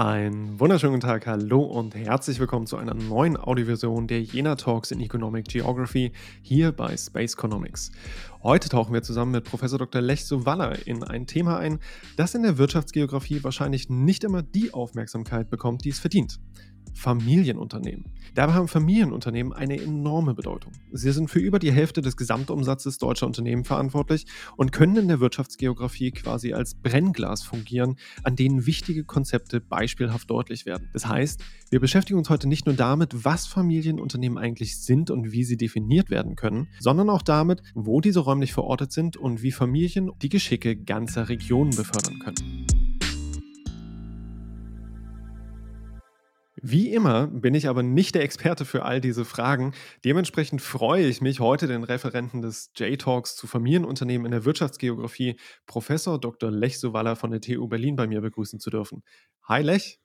Einen wunderschönen guten Tag, hallo und herzlich willkommen zu einer neuen Audioversion der Jena Talks in Economic Geography hier bei Space Economics. Heute tauchen wir zusammen mit Professor Dr. Lech Waller in ein Thema ein, das in der Wirtschaftsgeografie wahrscheinlich nicht immer die Aufmerksamkeit bekommt, die es verdient. Familienunternehmen. Dabei haben Familienunternehmen eine enorme Bedeutung. Sie sind für über die Hälfte des Gesamtumsatzes deutscher Unternehmen verantwortlich und können in der Wirtschaftsgeografie quasi als Brennglas fungieren, an denen wichtige Konzepte beispielhaft deutlich werden. Das heißt, wir beschäftigen uns heute nicht nur damit, was Familienunternehmen eigentlich sind und wie sie definiert werden können, sondern auch damit, wo diese räumlich verortet sind und wie Familien die Geschicke ganzer Regionen befördern können. Wie immer bin ich aber nicht der Experte für all diese Fragen. Dementsprechend freue ich mich, heute den Referenten des J-Talks zu Familienunternehmen in der Wirtschaftsgeografie, Professor Dr. Lech Sowalla von der TU Berlin, bei mir begrüßen zu dürfen. Hi Lech.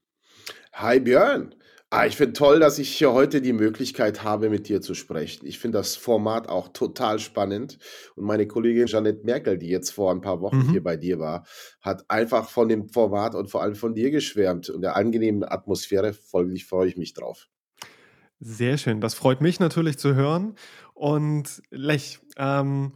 Hi Björn. Ah, ich finde toll, dass ich hier heute die Möglichkeit habe, mit dir zu sprechen. Ich finde das Format auch total spannend. Und meine Kollegin Janette Merkel, die jetzt vor ein paar Wochen mhm. hier bei dir war, hat einfach von dem Format und vor allem von dir geschwärmt und der angenehmen Atmosphäre. Folglich freue ich mich drauf. Sehr schön. Das freut mich natürlich zu hören. Und Lech, ähm,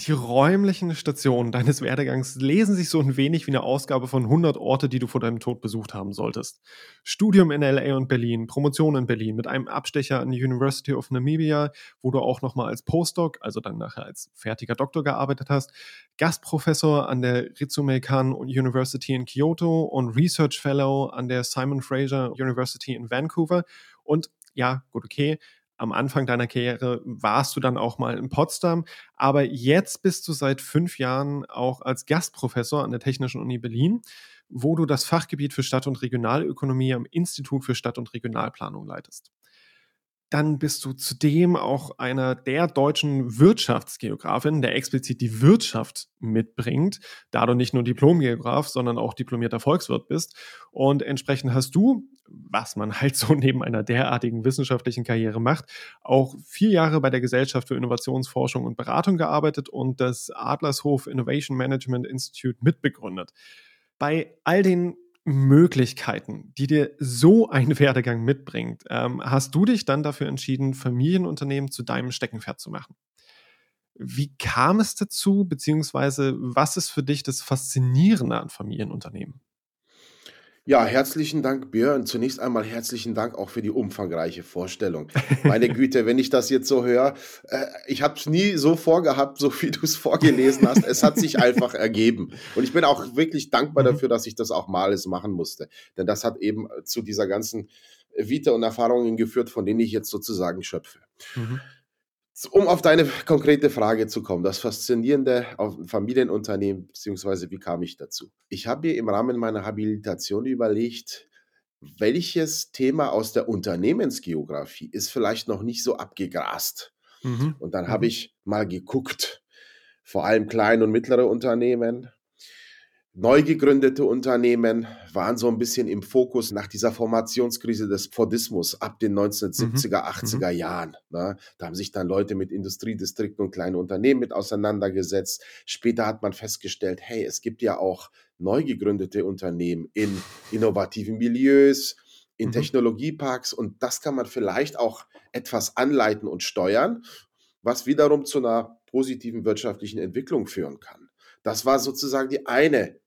die räumlichen Stationen deines Werdegangs lesen sich so ein wenig wie eine Ausgabe von 100 Orte, die du vor deinem Tod besucht haben solltest. Studium in LA und Berlin, Promotion in Berlin mit einem Abstecher an die University of Namibia, wo du auch nochmal als Postdoc, also dann nachher als fertiger Doktor gearbeitet hast, Gastprofessor an der Ritsumeikan University in Kyoto und Research Fellow an der Simon Fraser University in Vancouver und ja, gut, okay, am Anfang deiner Karriere warst du dann auch mal in Potsdam, aber jetzt bist du seit fünf Jahren auch als Gastprofessor an der Technischen Uni Berlin, wo du das Fachgebiet für Stadt- und Regionalökonomie am Institut für Stadt- und Regionalplanung leitest dann bist du zudem auch einer der deutschen Wirtschaftsgeografin, der explizit die Wirtschaft mitbringt, da du nicht nur Diplomgeograf, sondern auch diplomierter Volkswirt bist. Und entsprechend hast du, was man halt so neben einer derartigen wissenschaftlichen Karriere macht, auch vier Jahre bei der Gesellschaft für Innovationsforschung und Beratung gearbeitet und das Adlershof Innovation Management Institute mitbegründet. Bei all den Möglichkeiten, die dir so ein Werdegang mitbringt, ähm, hast du dich dann dafür entschieden, Familienunternehmen zu deinem Steckenpferd zu machen. Wie kam es dazu, beziehungsweise was ist für dich das Faszinierende an Familienunternehmen? Ja, herzlichen Dank, Björn. Zunächst einmal herzlichen Dank auch für die umfangreiche Vorstellung. Meine Güte, wenn ich das jetzt so höre, äh, ich habe es nie so vorgehabt, so wie du es vorgelesen hast. Es hat sich einfach ergeben. Und ich bin auch wirklich dankbar mhm. dafür, dass ich das auch mal machen musste. Denn das hat eben zu dieser ganzen Vita und Erfahrungen geführt, von denen ich jetzt sozusagen schöpfe. Mhm. Um auf deine konkrete Frage zu kommen, das Faszinierende auf Familienunternehmen, beziehungsweise wie kam ich dazu? Ich habe mir im Rahmen meiner Habilitation überlegt, welches Thema aus der Unternehmensgeografie ist vielleicht noch nicht so abgegrast. Mhm. Und dann habe mhm. ich mal geguckt, vor allem kleine und mittlere Unternehmen, Neu gegründete Unternehmen waren so ein bisschen im Fokus nach dieser Formationskrise des Fordismus ab den 1970er, mhm. 80er mhm. Jahren. Ne? Da haben sich dann Leute mit Industriedistrikten und kleinen Unternehmen mit auseinandergesetzt. Später hat man festgestellt, hey, es gibt ja auch neu gegründete Unternehmen in innovativen Milieus, in mhm. Technologieparks und das kann man vielleicht auch etwas anleiten und steuern, was wiederum zu einer positiven wirtschaftlichen Entwicklung führen kann. Das war sozusagen die eine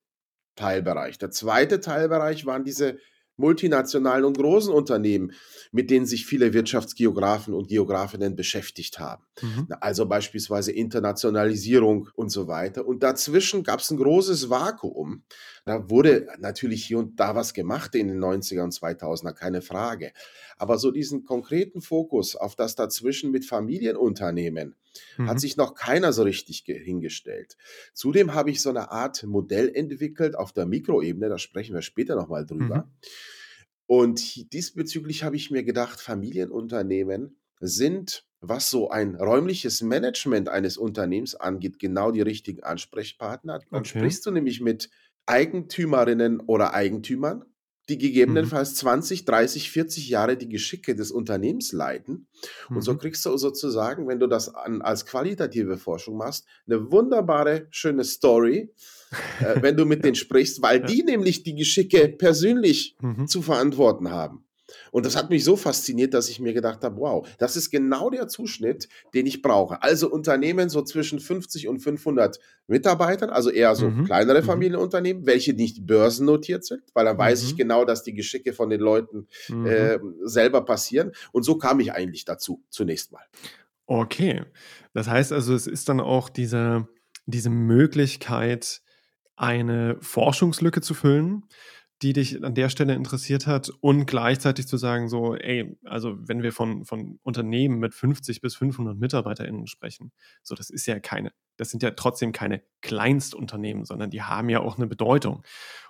Teilbereich. Der zweite Teilbereich waren diese multinationalen und großen Unternehmen, mit denen sich viele Wirtschaftsgeografen und Geografinnen beschäftigt haben. Mhm. Also beispielsweise Internationalisierung und so weiter. Und dazwischen gab es ein großes Vakuum. Da wurde natürlich hier und da was gemacht in den 90er und 2000er, keine Frage. Aber so diesen konkreten Fokus auf das dazwischen mit Familienunternehmen mhm. hat sich noch keiner so richtig hingestellt. Zudem habe ich so eine Art Modell entwickelt auf der Mikroebene, da sprechen wir später nochmal drüber. Mhm. Und diesbezüglich habe ich mir gedacht, Familienunternehmen sind, was so ein räumliches Management eines Unternehmens angeht, genau die richtigen Ansprechpartner. Dann okay. sprichst du nämlich mit Eigentümerinnen oder Eigentümern die gegebenenfalls mhm. 20, 30, 40 Jahre die Geschicke des Unternehmens leiten. Und mhm. so kriegst du sozusagen, wenn du das an, als qualitative Forschung machst, eine wunderbare, schöne Story, äh, wenn du mit denen sprichst, weil die nämlich die Geschicke persönlich mhm. zu verantworten haben. Und das hat mich so fasziniert, dass ich mir gedacht habe, wow, das ist genau der Zuschnitt, den ich brauche. Also Unternehmen so zwischen 50 und 500 Mitarbeitern, also eher so mhm. kleinere mhm. Familienunternehmen, welche nicht börsennotiert sind, weil dann mhm. weiß ich mhm. genau, dass die Geschicke von den Leuten äh, selber passieren. Und so kam ich eigentlich dazu, zunächst mal. Okay, das heißt also, es ist dann auch diese, diese Möglichkeit, eine Forschungslücke zu füllen, die dich an der Stelle interessiert hat und gleichzeitig zu sagen, so, ey, also wenn wir von, von Unternehmen mit 50 bis 500 MitarbeiterInnen sprechen, so, das ist ja keine, das sind ja trotzdem keine Kleinstunternehmen, sondern die haben ja auch eine Bedeutung.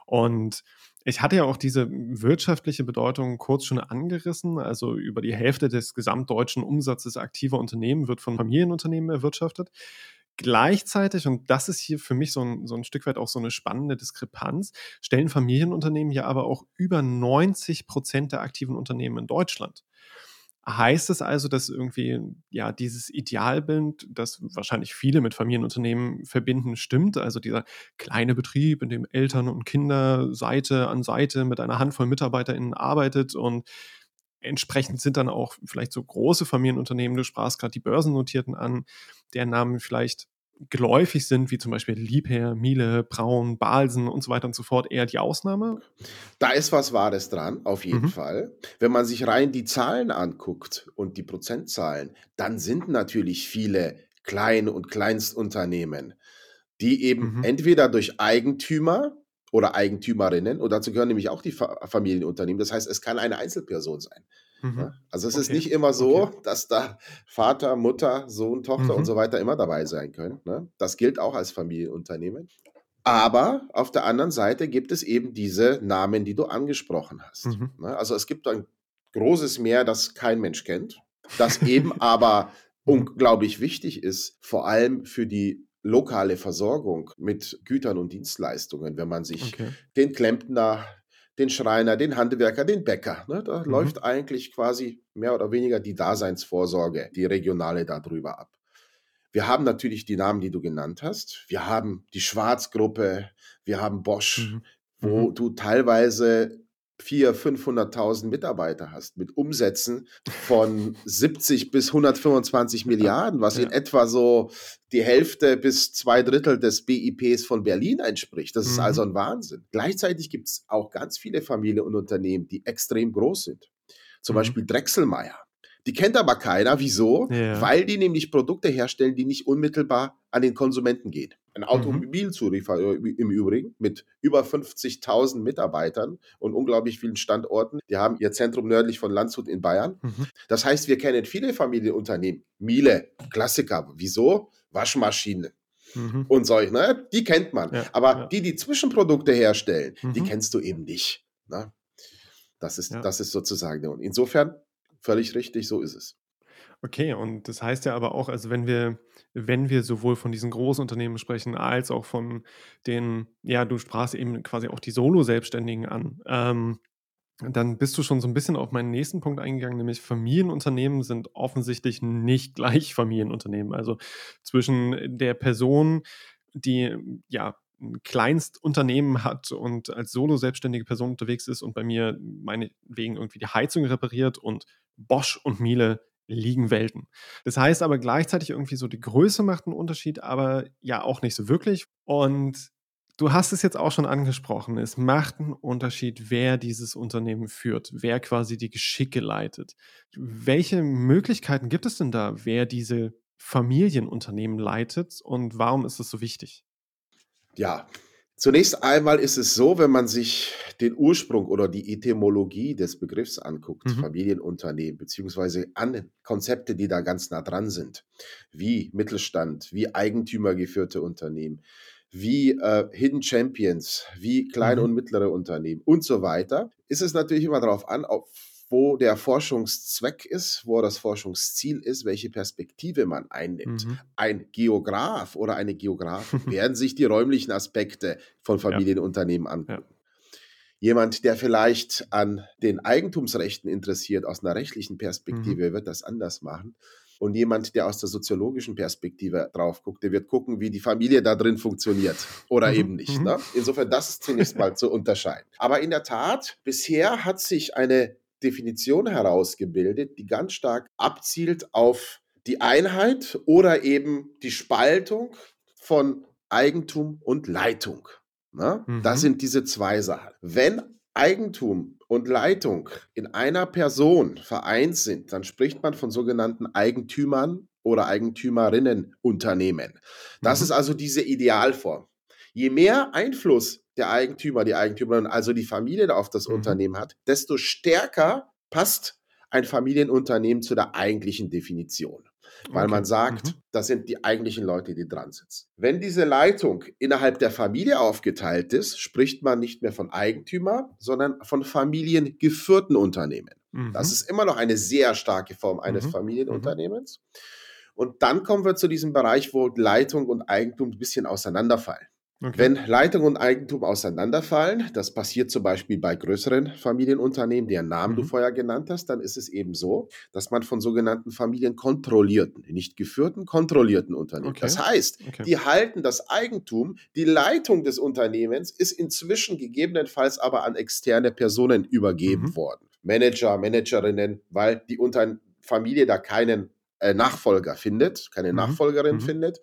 Und ich hatte ja auch diese wirtschaftliche Bedeutung kurz schon angerissen. Also über die Hälfte des gesamtdeutschen Umsatzes aktiver Unternehmen wird von Familienunternehmen erwirtschaftet. Gleichzeitig, und das ist hier für mich so ein, so ein Stück weit auch so eine spannende Diskrepanz, stellen Familienunternehmen ja aber auch über 90 Prozent der aktiven Unternehmen in Deutschland. Heißt es also, dass irgendwie ja dieses Idealbild, das wahrscheinlich viele mit Familienunternehmen verbinden, stimmt? Also dieser kleine Betrieb, in dem Eltern und Kinder Seite an Seite mit einer Handvoll MitarbeiterInnen arbeitet und entsprechend sind dann auch vielleicht so große Familienunternehmen, du sprachst gerade die Börsennotierten an, deren Namen vielleicht geläufig sind, wie zum Beispiel Liebherr, Miele, Braun, Balsen und so weiter und so fort, eher die Ausnahme? Da ist was Wahres dran, auf jeden mhm. Fall. Wenn man sich rein die Zahlen anguckt und die Prozentzahlen, dann sind natürlich viele Klein- und Kleinstunternehmen, die eben mhm. entweder durch Eigentümer oder Eigentümerinnen und dazu gehören nämlich auch die Familienunternehmen. Das heißt, es kann eine Einzelperson sein. Mhm. Ja? Also es okay. ist nicht immer so, okay. dass da Vater, Mutter, Sohn, Tochter mhm. und so weiter immer dabei sein können. Ne? Das gilt auch als Familienunternehmen. Aber auf der anderen Seite gibt es eben diese Namen, die du angesprochen hast. Mhm. Ne? Also es gibt ein großes Meer, das kein Mensch kennt, das eben aber mhm. unglaublich wichtig ist, vor allem für die lokale Versorgung mit Gütern und Dienstleistungen, wenn man sich okay. den Klempner, den Schreiner, den Handwerker, den Bäcker, ne, da mhm. läuft eigentlich quasi mehr oder weniger die Daseinsvorsorge, die regionale darüber ab. Wir haben natürlich die Namen, die du genannt hast. Wir haben die Schwarzgruppe, wir haben Bosch, mhm. wo mhm. du teilweise 400.000, 500.000 Mitarbeiter hast mit Umsätzen von 70 bis 125 Milliarden, was ja. in etwa so die Hälfte bis zwei Drittel des BIPs von Berlin entspricht. Das ist also mhm. ein Wahnsinn. Gleichzeitig gibt es auch ganz viele Familien und Unternehmen, die extrem groß sind. Zum mhm. Beispiel Drechselmeier. Die kennt aber keiner. Wieso? Ja. Weil die nämlich Produkte herstellen, die nicht unmittelbar an den Konsumenten gehen. Ein mhm. Automobilzulieferer im Übrigen mit über 50.000 Mitarbeitern und unglaublich vielen Standorten. Die haben ihr Zentrum nördlich von Landshut in Bayern. Mhm. Das heißt, wir kennen viele Familienunternehmen. Miele, Klassiker. Wieso? Waschmaschine. Mhm. Und solche, ne? Die kennt man. Ja, Aber ja. die, die Zwischenprodukte herstellen, mhm. die kennst du eben nicht. Ne? Das ist, ja. das ist sozusagen. Und insofern völlig richtig, so ist es. Okay, und das heißt ja aber auch, also wenn wir, wenn wir sowohl von diesen großen Unternehmen sprechen, als auch von den, ja, du sprachst eben quasi auch die Solo-Selbstständigen an, ähm, dann bist du schon so ein bisschen auf meinen nächsten Punkt eingegangen, nämlich Familienunternehmen sind offensichtlich nicht gleich Familienunternehmen. Also zwischen der Person, die ja ein Kleinstunternehmen hat und als solo-selbstständige Person unterwegs ist und bei mir meinetwegen irgendwie die Heizung repariert und Bosch und Miele liegen Welten. Das heißt aber gleichzeitig irgendwie so, die Größe macht einen Unterschied, aber ja auch nicht so wirklich. Und du hast es jetzt auch schon angesprochen, es macht einen Unterschied, wer dieses Unternehmen führt, wer quasi die Geschicke leitet. Welche Möglichkeiten gibt es denn da, wer diese Familienunternehmen leitet und warum ist das so wichtig? Ja, Zunächst einmal ist es so, wenn man sich den Ursprung oder die Etymologie des Begriffs anguckt, mhm. Familienunternehmen, beziehungsweise an Konzepte, die da ganz nah dran sind, wie Mittelstand, wie eigentümergeführte Unternehmen, wie äh, Hidden Champions, wie kleine mhm. und mittlere Unternehmen und so weiter, ist es natürlich immer darauf an, auf wo der Forschungszweck ist, wo das Forschungsziel ist, welche Perspektive man einnimmt. Mhm. Ein Geograf oder eine Geografin werden sich die räumlichen Aspekte von Familienunternehmen angucken. Ja. Jemand, der vielleicht an den Eigentumsrechten interessiert, aus einer rechtlichen Perspektive, Mhm. wird das anders machen. Und jemand, der aus der soziologischen Perspektive drauf guckt, der wird gucken, wie die Familie da drin funktioniert oder Mhm. eben nicht. Mhm. Ne? Insofern, das ist zunächst mal zu unterscheiden. Aber in der Tat, bisher hat sich eine Definition herausgebildet, die ganz stark abzielt auf die Einheit oder eben die Spaltung von Eigentum und Leitung. Ne? Das Mhm. sind diese zwei Sachen. Wenn Eigentum und Leitung in einer Person vereint sind, dann spricht man von sogenannten Eigentümern oder Eigentümerinnenunternehmen. Das Mhm. ist also diese Idealform. Je mehr Einfluss der Eigentümer, die Eigentümerin, also die Familie auf das Mhm. Unternehmen hat, desto stärker passt ein Familienunternehmen zu der eigentlichen Definition. Weil Okay. man sagt, Mhm. das sind die eigentlichen Leute, die dran sitzen. Wenn diese Leitung innerhalb der Familie aufgeteilt ist, spricht man nicht mehr von Eigentümer, sondern von familiengeführten Unternehmen. Das Mhm. ist immer noch eine sehr starke Form eines Mhm. Familienunternehmens. Und dann kommen wir zu diesem Bereich, wo Leitung und Eigentum ein bisschen auseinanderfallen. Okay. Wenn Leitung und Eigentum auseinanderfallen, das passiert zum Beispiel bei größeren Familienunternehmen, deren Namen du Mhm. vorher genannt hast, dann ist es eben so, dass man von sogenannten familienkontrollierten, nicht geführten, kontrollierten Unternehmen. Okay. Das heißt, Okay. die halten das Eigentum, die Leitung des Unternehmens ist inzwischen gegebenenfalls aber an externe Personen übergeben Mhm. worden. Manager, Managerinnen, weil die Unter Familie da keinen äh, Nachfolger findet, keine Mhm. Nachfolgerin Mhm. findet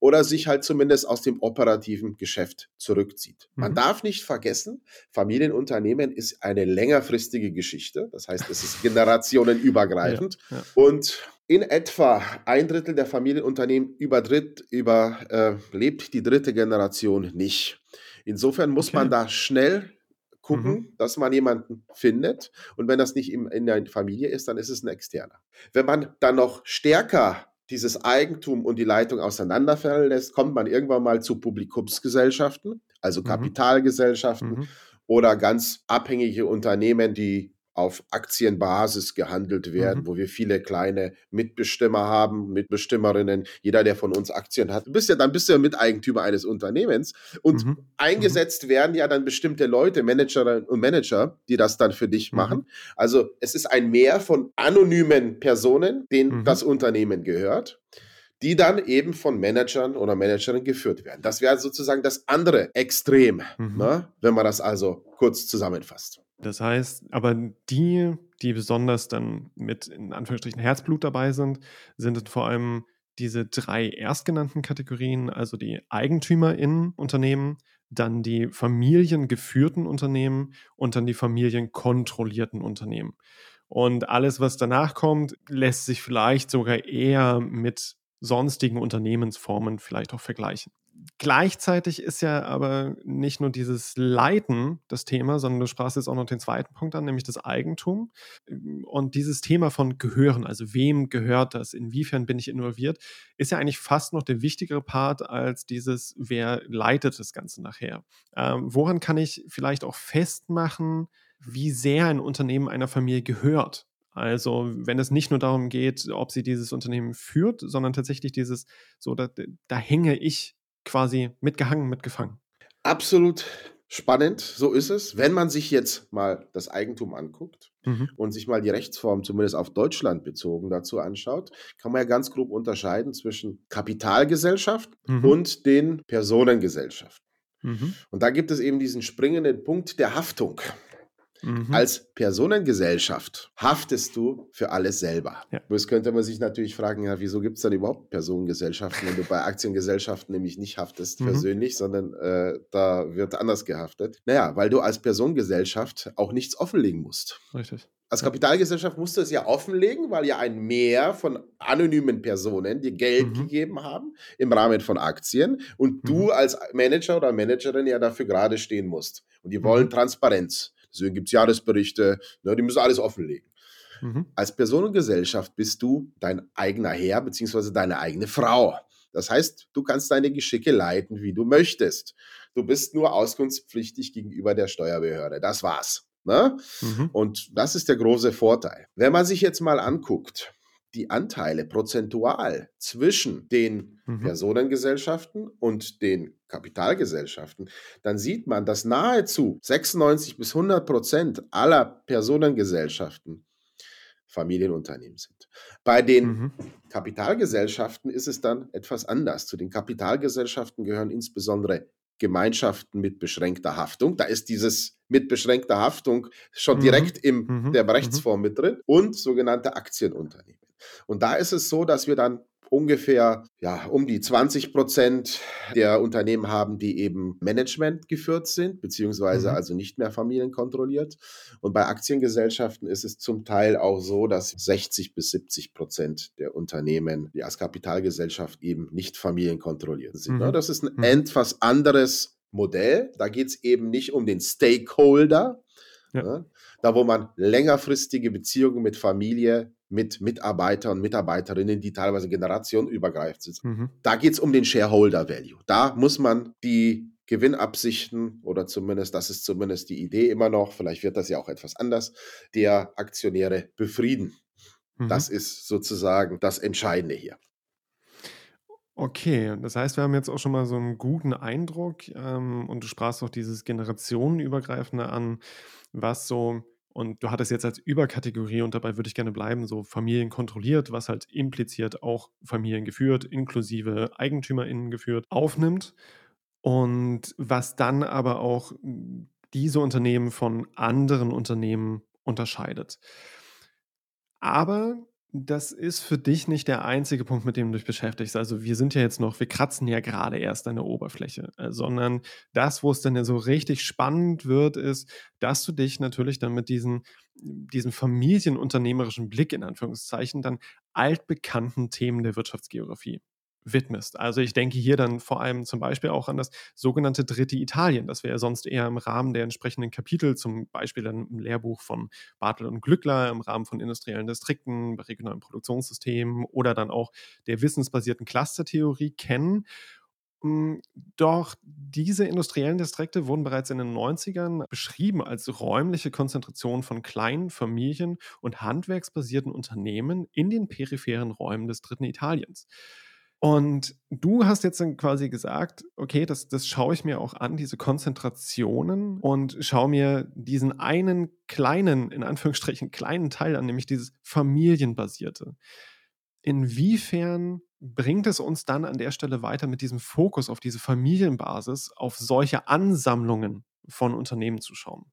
oder sich halt zumindest aus dem operativen Geschäft zurückzieht. Man Mhm. darf nicht vergessen, Familienunternehmen ist eine längerfristige Geschichte. Das heißt, es ist generationenübergreifend. Ja, ja. Und in etwa ein Drittel der Familienunternehmen übertritt, überlebt die dritte Generation nicht. Insofern muss Okay. man da schnell gucken, Mhm. dass man jemanden findet. Und wenn das nicht im, in der Familie ist, dann ist es ein externer. Wenn man dann noch stärker dieses Eigentum und die Leitung auseinanderfallen lässt, kommt man irgendwann mal zu Publikumsgesellschaften, also Mhm. Kapitalgesellschaften Mhm. oder ganz abhängige Unternehmen, die auf Aktienbasis gehandelt werden, Mhm. wo wir viele kleine Mitbestimmer haben, Mitbestimmerinnen. Jeder, der von uns Aktien hat, du bist ja, dann bist du ja Miteigentümer eines Unternehmens. Und Mhm. eingesetzt werden ja dann bestimmte Leute, Managerinnen und Manager, die das dann für dich Mhm. machen. Also es ist ein Meer von anonymen Personen, denen Mhm. das Unternehmen gehört, die dann eben von Managern oder Managerinnen geführt werden. Das wäre sozusagen das andere Extrem, Mhm. ne? wenn man das also kurz zusammenfasst. Das heißt, aber die, die besonders dann mit in Anführungsstrichen Herzblut dabei sind, sind vor allem diese drei erstgenannten Kategorien, also die EigentümerInnen Unternehmen, dann die familiengeführten Unternehmen und dann die familienkontrollierten Unternehmen. Und alles, was danach kommt, lässt sich vielleicht sogar eher mit sonstigen Unternehmensformen vielleicht auch vergleichen. Gleichzeitig ist ja aber nicht nur dieses Leiten das Thema, sondern du sprachst jetzt auch noch den zweiten Punkt an, nämlich das Eigentum. Und dieses Thema von Gehören, also wem gehört das, inwiefern bin ich involviert, ist ja eigentlich fast noch der wichtigere Part als dieses, wer leitet das Ganze nachher. Ähm, woran kann ich vielleicht auch festmachen, wie sehr ein Unternehmen einer Familie gehört? Also, wenn es nicht nur darum geht, ob sie dieses Unternehmen führt, sondern tatsächlich dieses, so, da, da hänge ich quasi mitgehangen, mitgefangen. Absolut spannend, so ist es. Wenn man sich jetzt mal das Eigentum anguckt Mhm. und sich mal die Rechtsform zumindest auf Deutschland bezogen dazu anschaut, kann man ja ganz grob unterscheiden zwischen Kapitalgesellschaft Mhm. und den Personengesellschaften. Mhm. Und da gibt es eben diesen springenden Punkt der Haftung. Mhm. Als Personengesellschaft haftest du für alles selber. Ja. Bloß könnte man sich natürlich fragen, ja, wieso gibt es dann überhaupt Personengesellschaften, wenn du bei Aktiengesellschaften nämlich nicht haftest Mhm. persönlich, sondern äh, da wird anders gehaftet? Naja, weil du als Personengesellschaft auch nichts offenlegen musst. Richtig. Als Kapitalgesellschaft musst du es ja offenlegen, weil ja ein Mehr von anonymen Personen dir Geld Mhm. gegeben haben im Rahmen von Aktien und du Mhm. als Manager oder Managerin ja dafür gerade stehen musst. Und die wollen Mhm. Transparenz. Deswegen gibt es Jahresberichte, ne, die müssen alles offenlegen. Mhm. Als Personengesellschaft bist du dein eigener Herr bzw. deine eigene Frau. Das heißt, du kannst deine Geschicke leiten, wie du möchtest. Du bist nur auskunftspflichtig gegenüber der Steuerbehörde. Das war's. Ne? Mhm. Und das ist der große Vorteil. Wenn man sich jetzt mal anguckt, die Anteile prozentual zwischen den mhm. Personengesellschaften und den Kapitalgesellschaften, dann sieht man, dass nahezu 96 bis 100 Prozent aller Personengesellschaften Familienunternehmen sind. Bei den mhm. Kapitalgesellschaften ist es dann etwas anders. Zu den Kapitalgesellschaften gehören insbesondere Gemeinschaften mit beschränkter Haftung. Da ist dieses mit beschränkter Haftung schon mhm. direkt in mhm. der mhm. Rechtsform mit drin und sogenannte Aktienunternehmen. Und da ist es so, dass wir dann ungefähr ja, um die 20 Prozent der Unternehmen haben, die eben Management geführt sind, beziehungsweise mhm. also nicht mehr familienkontrolliert. Und bei Aktiengesellschaften ist es zum Teil auch so, dass 60 bis 70 Prozent der Unternehmen, die als Kapitalgesellschaft eben nicht familienkontrolliert sind. Ne? Mhm. Das ist ein mhm. etwas anderes Modell. Da geht es eben nicht um den Stakeholder, ja. ne? da wo man längerfristige Beziehungen mit Familie mit Mitarbeitern und Mitarbeiterinnen, die teilweise generationenübergreifend sind. Mhm. Da geht es um den Shareholder Value. Da muss man die Gewinnabsichten oder zumindest, das ist zumindest die Idee immer noch, vielleicht wird das ja auch etwas anders, der Aktionäre befrieden. Mhm. Das ist sozusagen das Entscheidende hier. Okay, das heißt, wir haben jetzt auch schon mal so einen guten Eindruck ähm, und du sprachst auch dieses generationenübergreifende an, was so und du hattest jetzt als Überkategorie, und dabei würde ich gerne bleiben, so Familien kontrolliert, was halt impliziert auch Familien geführt, inklusive EigentümerInnen geführt, aufnimmt. Und was dann aber auch diese Unternehmen von anderen Unternehmen unterscheidet. Aber das ist für dich nicht der einzige Punkt, mit dem du dich beschäftigst. Also wir sind ja jetzt noch, wir kratzen ja gerade erst an der Oberfläche, äh, sondern das, wo es dann ja so richtig spannend wird, ist, dass du dich natürlich dann mit diesen, diesem familienunternehmerischen Blick in Anführungszeichen dann altbekannten Themen der Wirtschaftsgeografie widmest. Also ich denke hier dann vor allem zum Beispiel auch an das sogenannte dritte Italien. Das wäre sonst eher im Rahmen der entsprechenden Kapitel, zum Beispiel dann im Lehrbuch von Bartel und Glückler, im Rahmen von industriellen Distrikten, regionalen Produktionssystemen oder dann auch der wissensbasierten Clustertheorie kennen. Hm, doch diese industriellen Distrikte wurden bereits in den 90ern beschrieben als räumliche Konzentration von kleinen Familien- und handwerksbasierten Unternehmen in den peripheren Räumen des dritten Italiens. Und du hast jetzt quasi gesagt, okay, das, das schaue ich mir auch an, diese Konzentrationen und schaue mir diesen einen kleinen, in Anführungsstrichen kleinen Teil an, nämlich dieses familienbasierte. Inwiefern bringt es uns dann an der Stelle weiter mit diesem Fokus auf diese Familienbasis, auf solche Ansammlungen von Unternehmen zu schauen?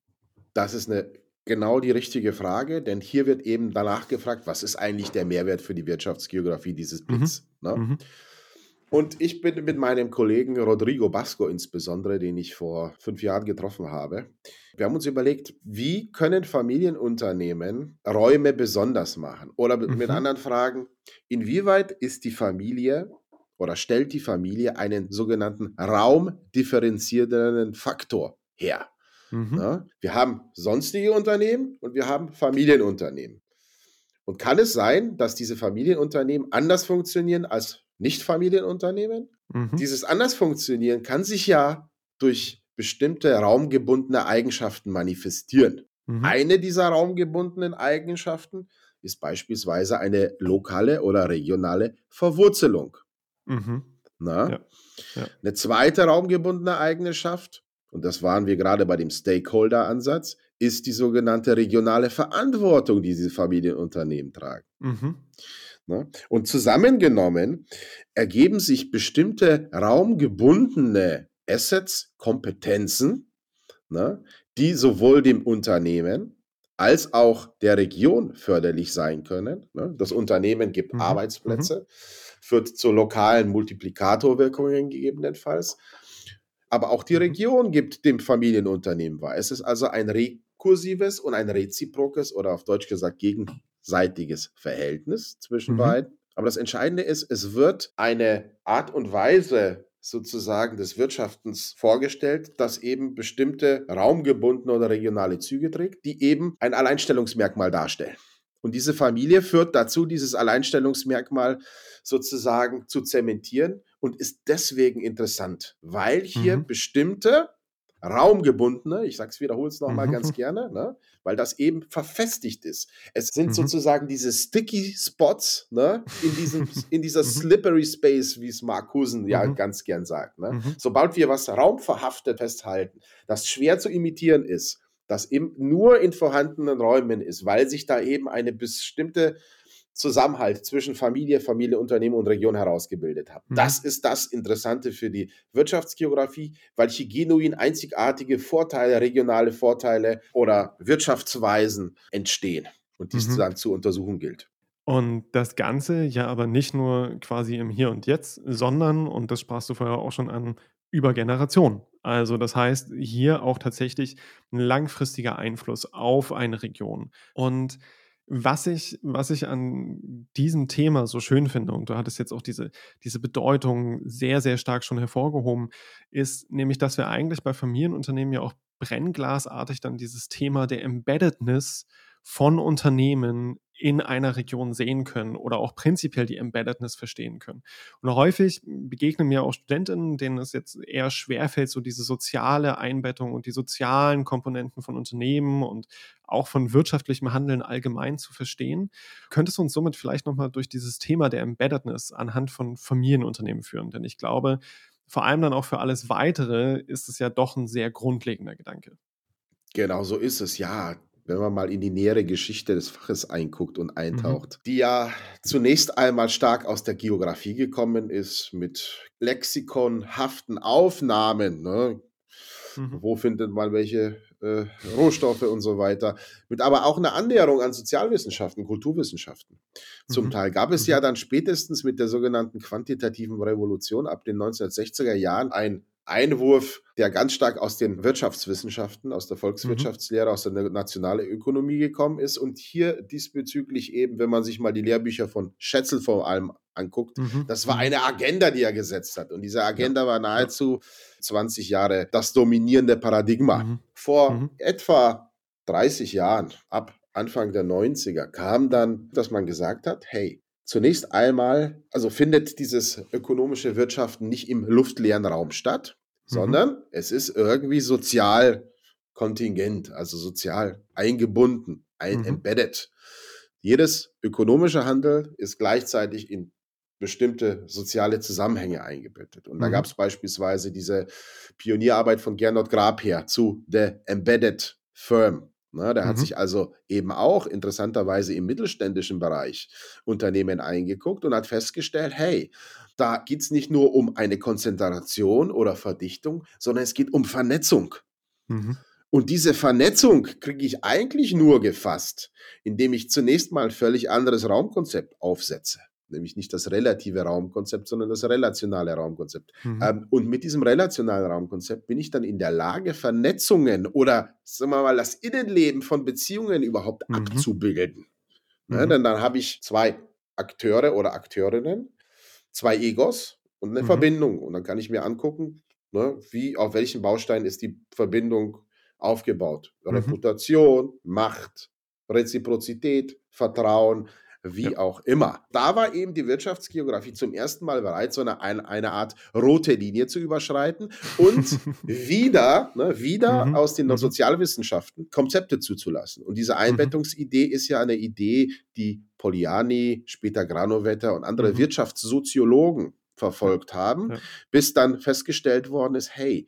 Das ist eine genau die richtige Frage, denn hier wird eben danach gefragt, was ist eigentlich der Mehrwert für die Wirtschaftsgeografie dieses Bits? Mhm. Ne? Mhm. Und ich bin mit meinem Kollegen Rodrigo Basco insbesondere, den ich vor fünf Jahren getroffen habe, wir haben uns überlegt, wie können Familienunternehmen Räume besonders machen? Oder mit, mhm. mit anderen Fragen, inwieweit ist die Familie oder stellt die Familie einen sogenannten raumdifferenzierenden Faktor her? Mhm. Ja, wir haben sonstige Unternehmen und wir haben Familienunternehmen. Und kann es sein, dass diese Familienunternehmen anders funktionieren als Nicht-Familienunternehmen? Mhm. Dieses anders funktionieren kann sich ja durch bestimmte raumgebundene Eigenschaften manifestieren. Mhm. Eine dieser raumgebundenen Eigenschaften ist beispielsweise eine lokale oder regionale Verwurzelung. Mhm. Na? Ja. Ja. Eine zweite raumgebundene Eigenschaft und das waren wir gerade bei dem Stakeholder-Ansatz, ist die sogenannte regionale Verantwortung, die diese Familienunternehmen tragen. Mhm. Ne? Und zusammengenommen ergeben sich bestimmte raumgebundene Assets, Kompetenzen, ne, die sowohl dem Unternehmen als auch der Region förderlich sein können. Ne? Das Unternehmen gibt mhm. Arbeitsplätze, mhm. führt zu lokalen Multiplikatorwirkungen gegebenenfalls aber auch die mhm. Region gibt dem Familienunternehmen wahr. Es ist also ein rekursives und ein reziprokes oder auf Deutsch gesagt gegenseitiges Verhältnis zwischen mhm. beiden. Aber das Entscheidende ist, es wird eine Art und Weise sozusagen des Wirtschaftens vorgestellt, das eben bestimmte raumgebundene oder regionale Züge trägt, die eben ein Alleinstellungsmerkmal darstellen. Und diese Familie führt dazu, dieses Alleinstellungsmerkmal sozusagen zu zementieren und ist deswegen interessant, weil hier mhm. bestimmte raumgebundene, ich sag's wiederhole es nochmal mhm. ganz gerne, ne? weil das eben verfestigt ist. Es sind mhm. sozusagen diese sticky Spots ne? in, diesem, in dieser mhm. slippery space, wie es Mark Husen ja mhm. ganz gern sagt. Ne? Mhm. Sobald wir was raumverhaftet festhalten, das schwer zu imitieren ist, das eben nur in vorhandenen Räumen ist, weil sich da eben eine bestimmte Zusammenhalt zwischen Familie, Familie, Unternehmen und Region herausgebildet hat. Mhm. Das ist das Interessante für die Wirtschaftsgeografie, weil hier genuin einzigartige Vorteile, regionale Vorteile oder Wirtschaftsweisen entstehen und dies mhm. dann zu untersuchen gilt. Und das Ganze ja aber nicht nur quasi im Hier und Jetzt, sondern, und das sprachst du vorher auch schon an, über Generationen. Also das heißt, hier auch tatsächlich ein langfristiger Einfluss auf eine Region. Und was ich, was ich an diesem Thema so schön finde, und du hattest jetzt auch diese, diese Bedeutung sehr, sehr stark schon hervorgehoben, ist nämlich, dass wir eigentlich bei Familienunternehmen ja auch brennglasartig dann dieses Thema der Embeddedness von Unternehmen in einer Region sehen können oder auch prinzipiell die Embeddedness verstehen können. Und häufig begegnen mir auch Studentinnen, denen es jetzt eher schwerfällt, so diese soziale Einbettung und die sozialen Komponenten von Unternehmen und auch von wirtschaftlichem Handeln allgemein zu verstehen. Könntest du uns somit vielleicht nochmal durch dieses Thema der Embeddedness anhand von Familienunternehmen führen? Denn ich glaube, vor allem dann auch für alles Weitere ist es ja doch ein sehr grundlegender Gedanke. Genau so ist es, ja wenn man mal in die nähere Geschichte des Faches einguckt und mhm. eintaucht, mhm. die ja zunächst einmal stark aus der Geografie gekommen ist, mit lexikonhaften Aufnahmen, ne? mhm. wo findet man welche äh, Rohstoffe und so weiter, mit aber auch einer Annäherung an Sozialwissenschaften, Kulturwissenschaften. Zum mhm. Teil gab es ja mhm. dann spätestens mit der sogenannten quantitativen Revolution ab den 1960er Jahren ein Einwurf, der ganz stark aus den Wirtschaftswissenschaften, aus der Volkswirtschaftslehre, mhm. aus der nationalen Ökonomie gekommen ist und hier diesbezüglich eben, wenn man sich mal die Lehrbücher von Schätzel vor allem anguckt, mhm. das war mhm. eine Agenda, die er gesetzt hat und diese Agenda ja. war nahezu 20 Jahre das dominierende Paradigma. Mhm. Vor mhm. etwa 30 Jahren, ab Anfang der 90er, kam dann, dass man gesagt hat, hey, Zunächst einmal, also findet dieses ökonomische Wirtschaften nicht im luftleeren Raum statt, mhm. sondern es ist irgendwie sozial kontingent, also sozial eingebunden, ein mhm. embedded. Jedes ökonomische Handel ist gleichzeitig in bestimmte soziale Zusammenhänge eingebettet. Und mhm. da gab es beispielsweise diese Pionierarbeit von Gernot Grabher zu The Embedded Firm. Ne, der mhm. hat sich also eben auch interessanterweise im mittelständischen Bereich Unternehmen eingeguckt und hat festgestellt, hey, da geht es nicht nur um eine Konzentration oder Verdichtung, sondern es geht um Vernetzung. Mhm. Und diese Vernetzung kriege ich eigentlich nur gefasst, indem ich zunächst mal ein völlig anderes Raumkonzept aufsetze nämlich nicht das relative Raumkonzept, sondern das relationale Raumkonzept. Mhm. Ähm, und mit diesem relationalen Raumkonzept bin ich dann in der Lage, Vernetzungen oder, sagen wir mal, das Innenleben von Beziehungen überhaupt mhm. abzubilden. Mhm. Ja, denn dann habe ich zwei Akteure oder Akteurinnen, zwei Egos und eine mhm. Verbindung. Und dann kann ich mir angucken, ne, wie, auf welchen Baustein ist die Verbindung aufgebaut. Mhm. Reputation, Macht, Reziprozität, Vertrauen, wie ja. auch immer. Da war eben die Wirtschaftsgeografie zum ersten Mal bereit, so eine, eine Art rote Linie zu überschreiten und wieder, ne, wieder mhm. aus den mhm. Sozialwissenschaften Konzepte zuzulassen. Und diese mhm. Einbettungsidee ist ja eine Idee, die Poliani, später Granovetter und andere mhm. Wirtschaftssoziologen verfolgt haben, ja. bis dann festgestellt worden ist, hey,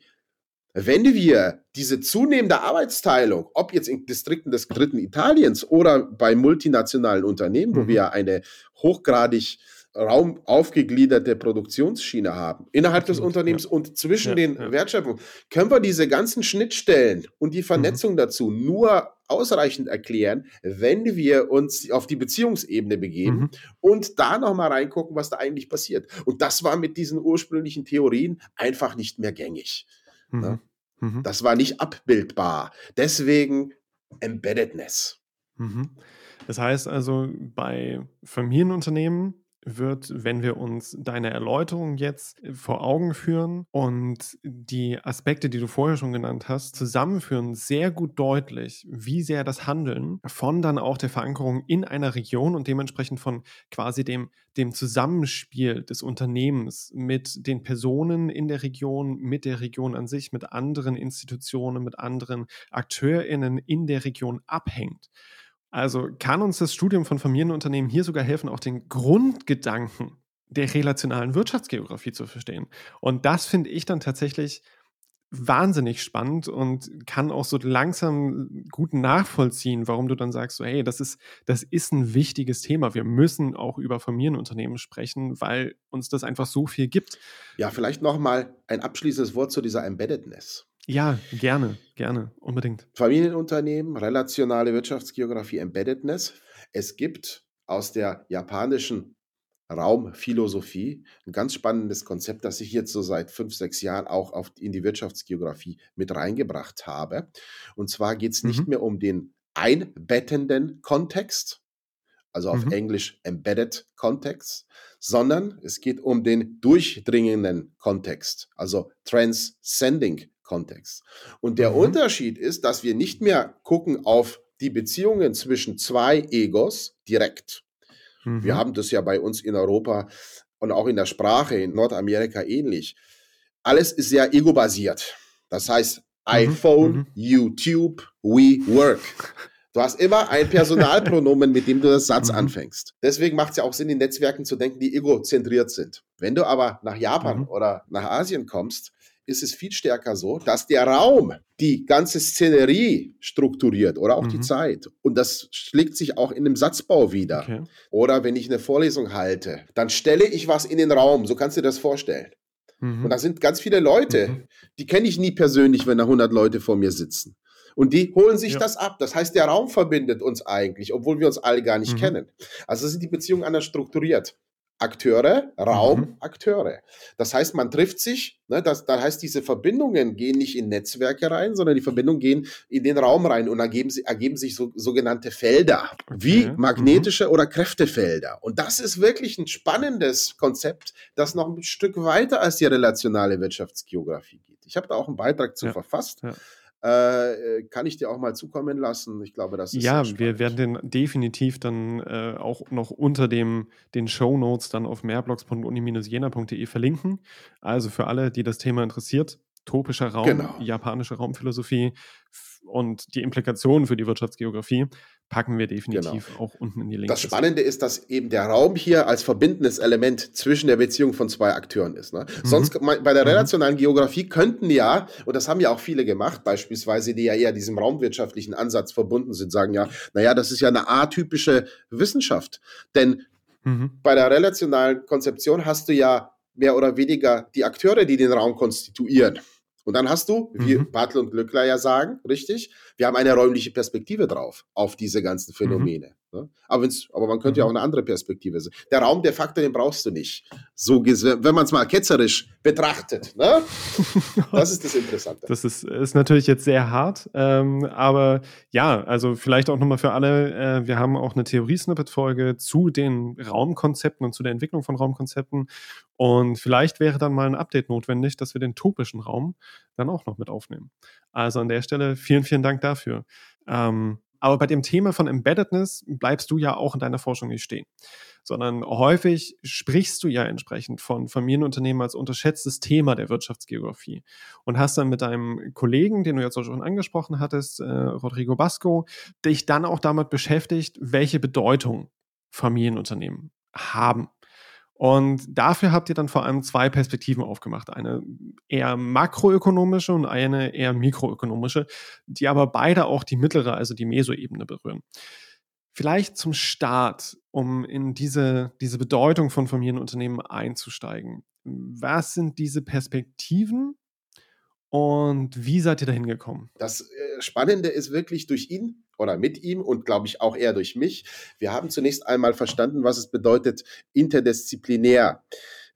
wenn wir diese zunehmende Arbeitsteilung, ob jetzt in Distrikten des dritten Italiens oder bei multinationalen Unternehmen, wo mhm. wir eine hochgradig Raum aufgegliederte Produktionsschiene haben, innerhalb Absolut, des Unternehmens ja. und zwischen ja, den ja. Wertschöpfungen, können wir diese ganzen Schnittstellen und die Vernetzung mhm. dazu nur ausreichend erklären, wenn wir uns auf die Beziehungsebene begeben mhm. und da nochmal reingucken, was da eigentlich passiert. Und das war mit diesen ursprünglichen Theorien einfach nicht mehr gängig. Ne? Mhm. Mhm. Das war nicht abbildbar. Deswegen Embeddedness. Mhm. Das heißt also, bei Familienunternehmen wird, wenn wir uns deine Erläuterung jetzt vor Augen führen und die Aspekte, die du vorher schon genannt hast, zusammenführen, sehr gut deutlich, wie sehr das Handeln von dann auch der Verankerung in einer Region und dementsprechend von quasi dem, dem Zusammenspiel des Unternehmens mit den Personen in der Region, mit der Region an sich, mit anderen Institutionen, mit anderen AkteurInnen in der Region abhängt. Also kann uns das Studium von Familienunternehmen hier sogar helfen, auch den Grundgedanken der relationalen Wirtschaftsgeografie zu verstehen. Und das finde ich dann tatsächlich wahnsinnig spannend und kann auch so langsam gut nachvollziehen, warum du dann sagst, so, hey, das ist, das ist ein wichtiges Thema. Wir müssen auch über Familienunternehmen sprechen, weil uns das einfach so viel gibt. Ja, vielleicht nochmal ein abschließendes Wort zu dieser Embeddedness. Ja, gerne, gerne, unbedingt. Familienunternehmen, relationale Wirtschaftsgeografie, Embeddedness. Es gibt aus der japanischen Raumphilosophie ein ganz spannendes Konzept, das ich jetzt so seit fünf, sechs Jahren auch auf, in die Wirtschaftsgeografie mit reingebracht habe. Und zwar geht es nicht mhm. mehr um den einbettenden Kontext, also auf mhm. Englisch Embedded Context, sondern es geht um den durchdringenden Kontext, also Transcending Kontext. Und der mhm. Unterschied ist, dass wir nicht mehr gucken auf die Beziehungen zwischen zwei Egos direkt. Mhm. Wir haben das ja bei uns in Europa und auch in der Sprache in Nordamerika ähnlich. Alles ist sehr ego-basiert. Das heißt, mhm. iPhone, mhm. YouTube, we work. Du hast immer ein Personalpronomen, mit dem du das Satz mhm. anfängst. Deswegen macht es ja auch Sinn, in Netzwerken zu denken, die egozentriert sind. Wenn du aber nach Japan mhm. oder nach Asien kommst, ist es viel stärker so, dass der Raum die ganze Szenerie strukturiert oder auch mhm. die Zeit. Und das schlägt sich auch in dem Satzbau wieder. Okay. Oder wenn ich eine Vorlesung halte, dann stelle ich was in den Raum. So kannst du dir das vorstellen. Mhm. Und da sind ganz viele Leute, mhm. die kenne ich nie persönlich, wenn da 100 Leute vor mir sitzen. Und die holen sich ja. das ab. Das heißt, der Raum verbindet uns eigentlich, obwohl wir uns alle gar nicht mhm. kennen. Also sind die Beziehungen anders strukturiert. Akteure, Raum, mhm. Akteure. Das heißt, man trifft sich, ne, das, das heißt, diese Verbindungen gehen nicht in Netzwerke rein, sondern die Verbindungen gehen in den Raum rein und ergeben, ergeben sich so, sogenannte Felder, wie mhm. magnetische mhm. oder Kräftefelder. Und das ist wirklich ein spannendes Konzept, das noch ein Stück weiter als die relationale Wirtschaftsgeografie geht. Ich habe da auch einen Beitrag zu ja. verfasst. Ja. Äh, kann ich dir auch mal zukommen lassen. Ich glaube, das ist Ja, wir werden den definitiv dann äh, auch noch unter dem, den Show Notes dann auf mehrblogs.uni-jena.de verlinken. Also für alle, die das Thema interessiert, topischer Raum, genau. japanische Raumphilosophie und die Implikationen für die Wirtschaftsgeografie packen wir definitiv genau. auch unten in die Links. Das Spannende ist, dass eben der Raum hier als verbindendes Element zwischen der Beziehung von zwei Akteuren ist. Ne? Mhm. Sonst bei der mhm. relationalen Geografie könnten ja, und das haben ja auch viele gemacht, beispielsweise, die ja eher diesem raumwirtschaftlichen Ansatz verbunden sind, sagen ja, naja, das ist ja eine atypische Wissenschaft. Denn mhm. bei der relationalen Konzeption hast du ja mehr oder weniger die Akteure, die den Raum konstituieren. Und dann hast du, wie mhm. Bartel und Glückler ja sagen, richtig, wir haben eine räumliche Perspektive drauf, auf diese ganzen mhm. Phänomene. Mhm. Ne? Aber, aber man könnte mhm. ja auch eine andere Perspektive sehen. Der Raum, der Faktor, den brauchst du nicht. So, wenn man es mal ketzerisch betrachtet. Ne? Das ist das Interessante. Das ist, ist natürlich jetzt sehr hart, ähm, aber ja, also vielleicht auch nochmal für alle, äh, wir haben auch eine Theorie-Snippet-Folge zu den Raumkonzepten und zu der Entwicklung von Raumkonzepten und vielleicht wäre dann mal ein Update notwendig, dass wir den topischen Raum dann auch noch mit aufnehmen. Also an der Stelle vielen, vielen Dank dafür. Ähm, aber bei dem Thema von Embeddedness bleibst du ja auch in deiner Forschung nicht stehen, sondern häufig sprichst du ja entsprechend von Familienunternehmen als unterschätztes Thema der Wirtschaftsgeografie und hast dann mit deinem Kollegen, den du jetzt auch schon angesprochen hattest, äh, Rodrigo Basco, dich dann auch damit beschäftigt, welche Bedeutung Familienunternehmen haben und dafür habt ihr dann vor allem zwei Perspektiven aufgemacht. Eine eher makroökonomische und eine eher mikroökonomische, die aber beide auch die mittlere, also die Mesoebene berühren. Vielleicht zum Start, um in diese, diese Bedeutung von Familienunternehmen einzusteigen. Was sind diese Perspektiven und wie seid ihr dahin gekommen? Das äh, Spannende ist wirklich durch ihn oder mit ihm und glaube ich auch eher durch mich. Wir haben zunächst einmal verstanden, was es bedeutet, interdisziplinär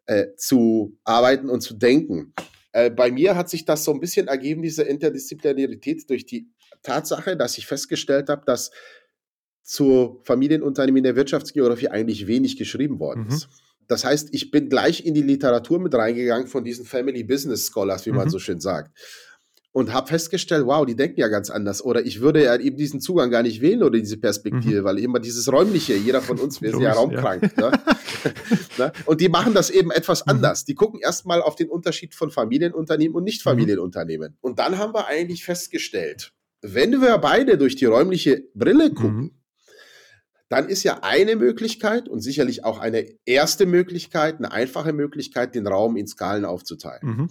äh, zu arbeiten und zu denken. Äh, bei mir hat sich das so ein bisschen ergeben, diese Interdisziplinarität, durch die Tatsache, dass ich festgestellt habe, dass zu Familienunternehmen in der Wirtschaftsgeografie eigentlich wenig geschrieben worden mhm. Das heißt, ich bin gleich in die Literatur mit reingegangen von diesen Family Business Scholars, wie mhm. man so schön sagt und habe festgestellt, wow, die denken ja ganz anders. Oder ich würde ja eben diesen Zugang gar nicht wählen oder diese Perspektive, mhm. weil immer dieses Räumliche, jeder von uns, wir sind ja raumkrank. Ja. Ne? ne? Und die machen das eben etwas mhm. anders. Die gucken erstmal auf den Unterschied von Familienunternehmen und Nicht-Familienunternehmen. Mhm. Und dann haben wir eigentlich festgestellt, wenn wir beide durch die räumliche Brille gucken, mhm. Dann ist ja eine Möglichkeit und sicherlich auch eine erste Möglichkeit, eine einfache Möglichkeit, den Raum in Skalen aufzuteilen. Mhm.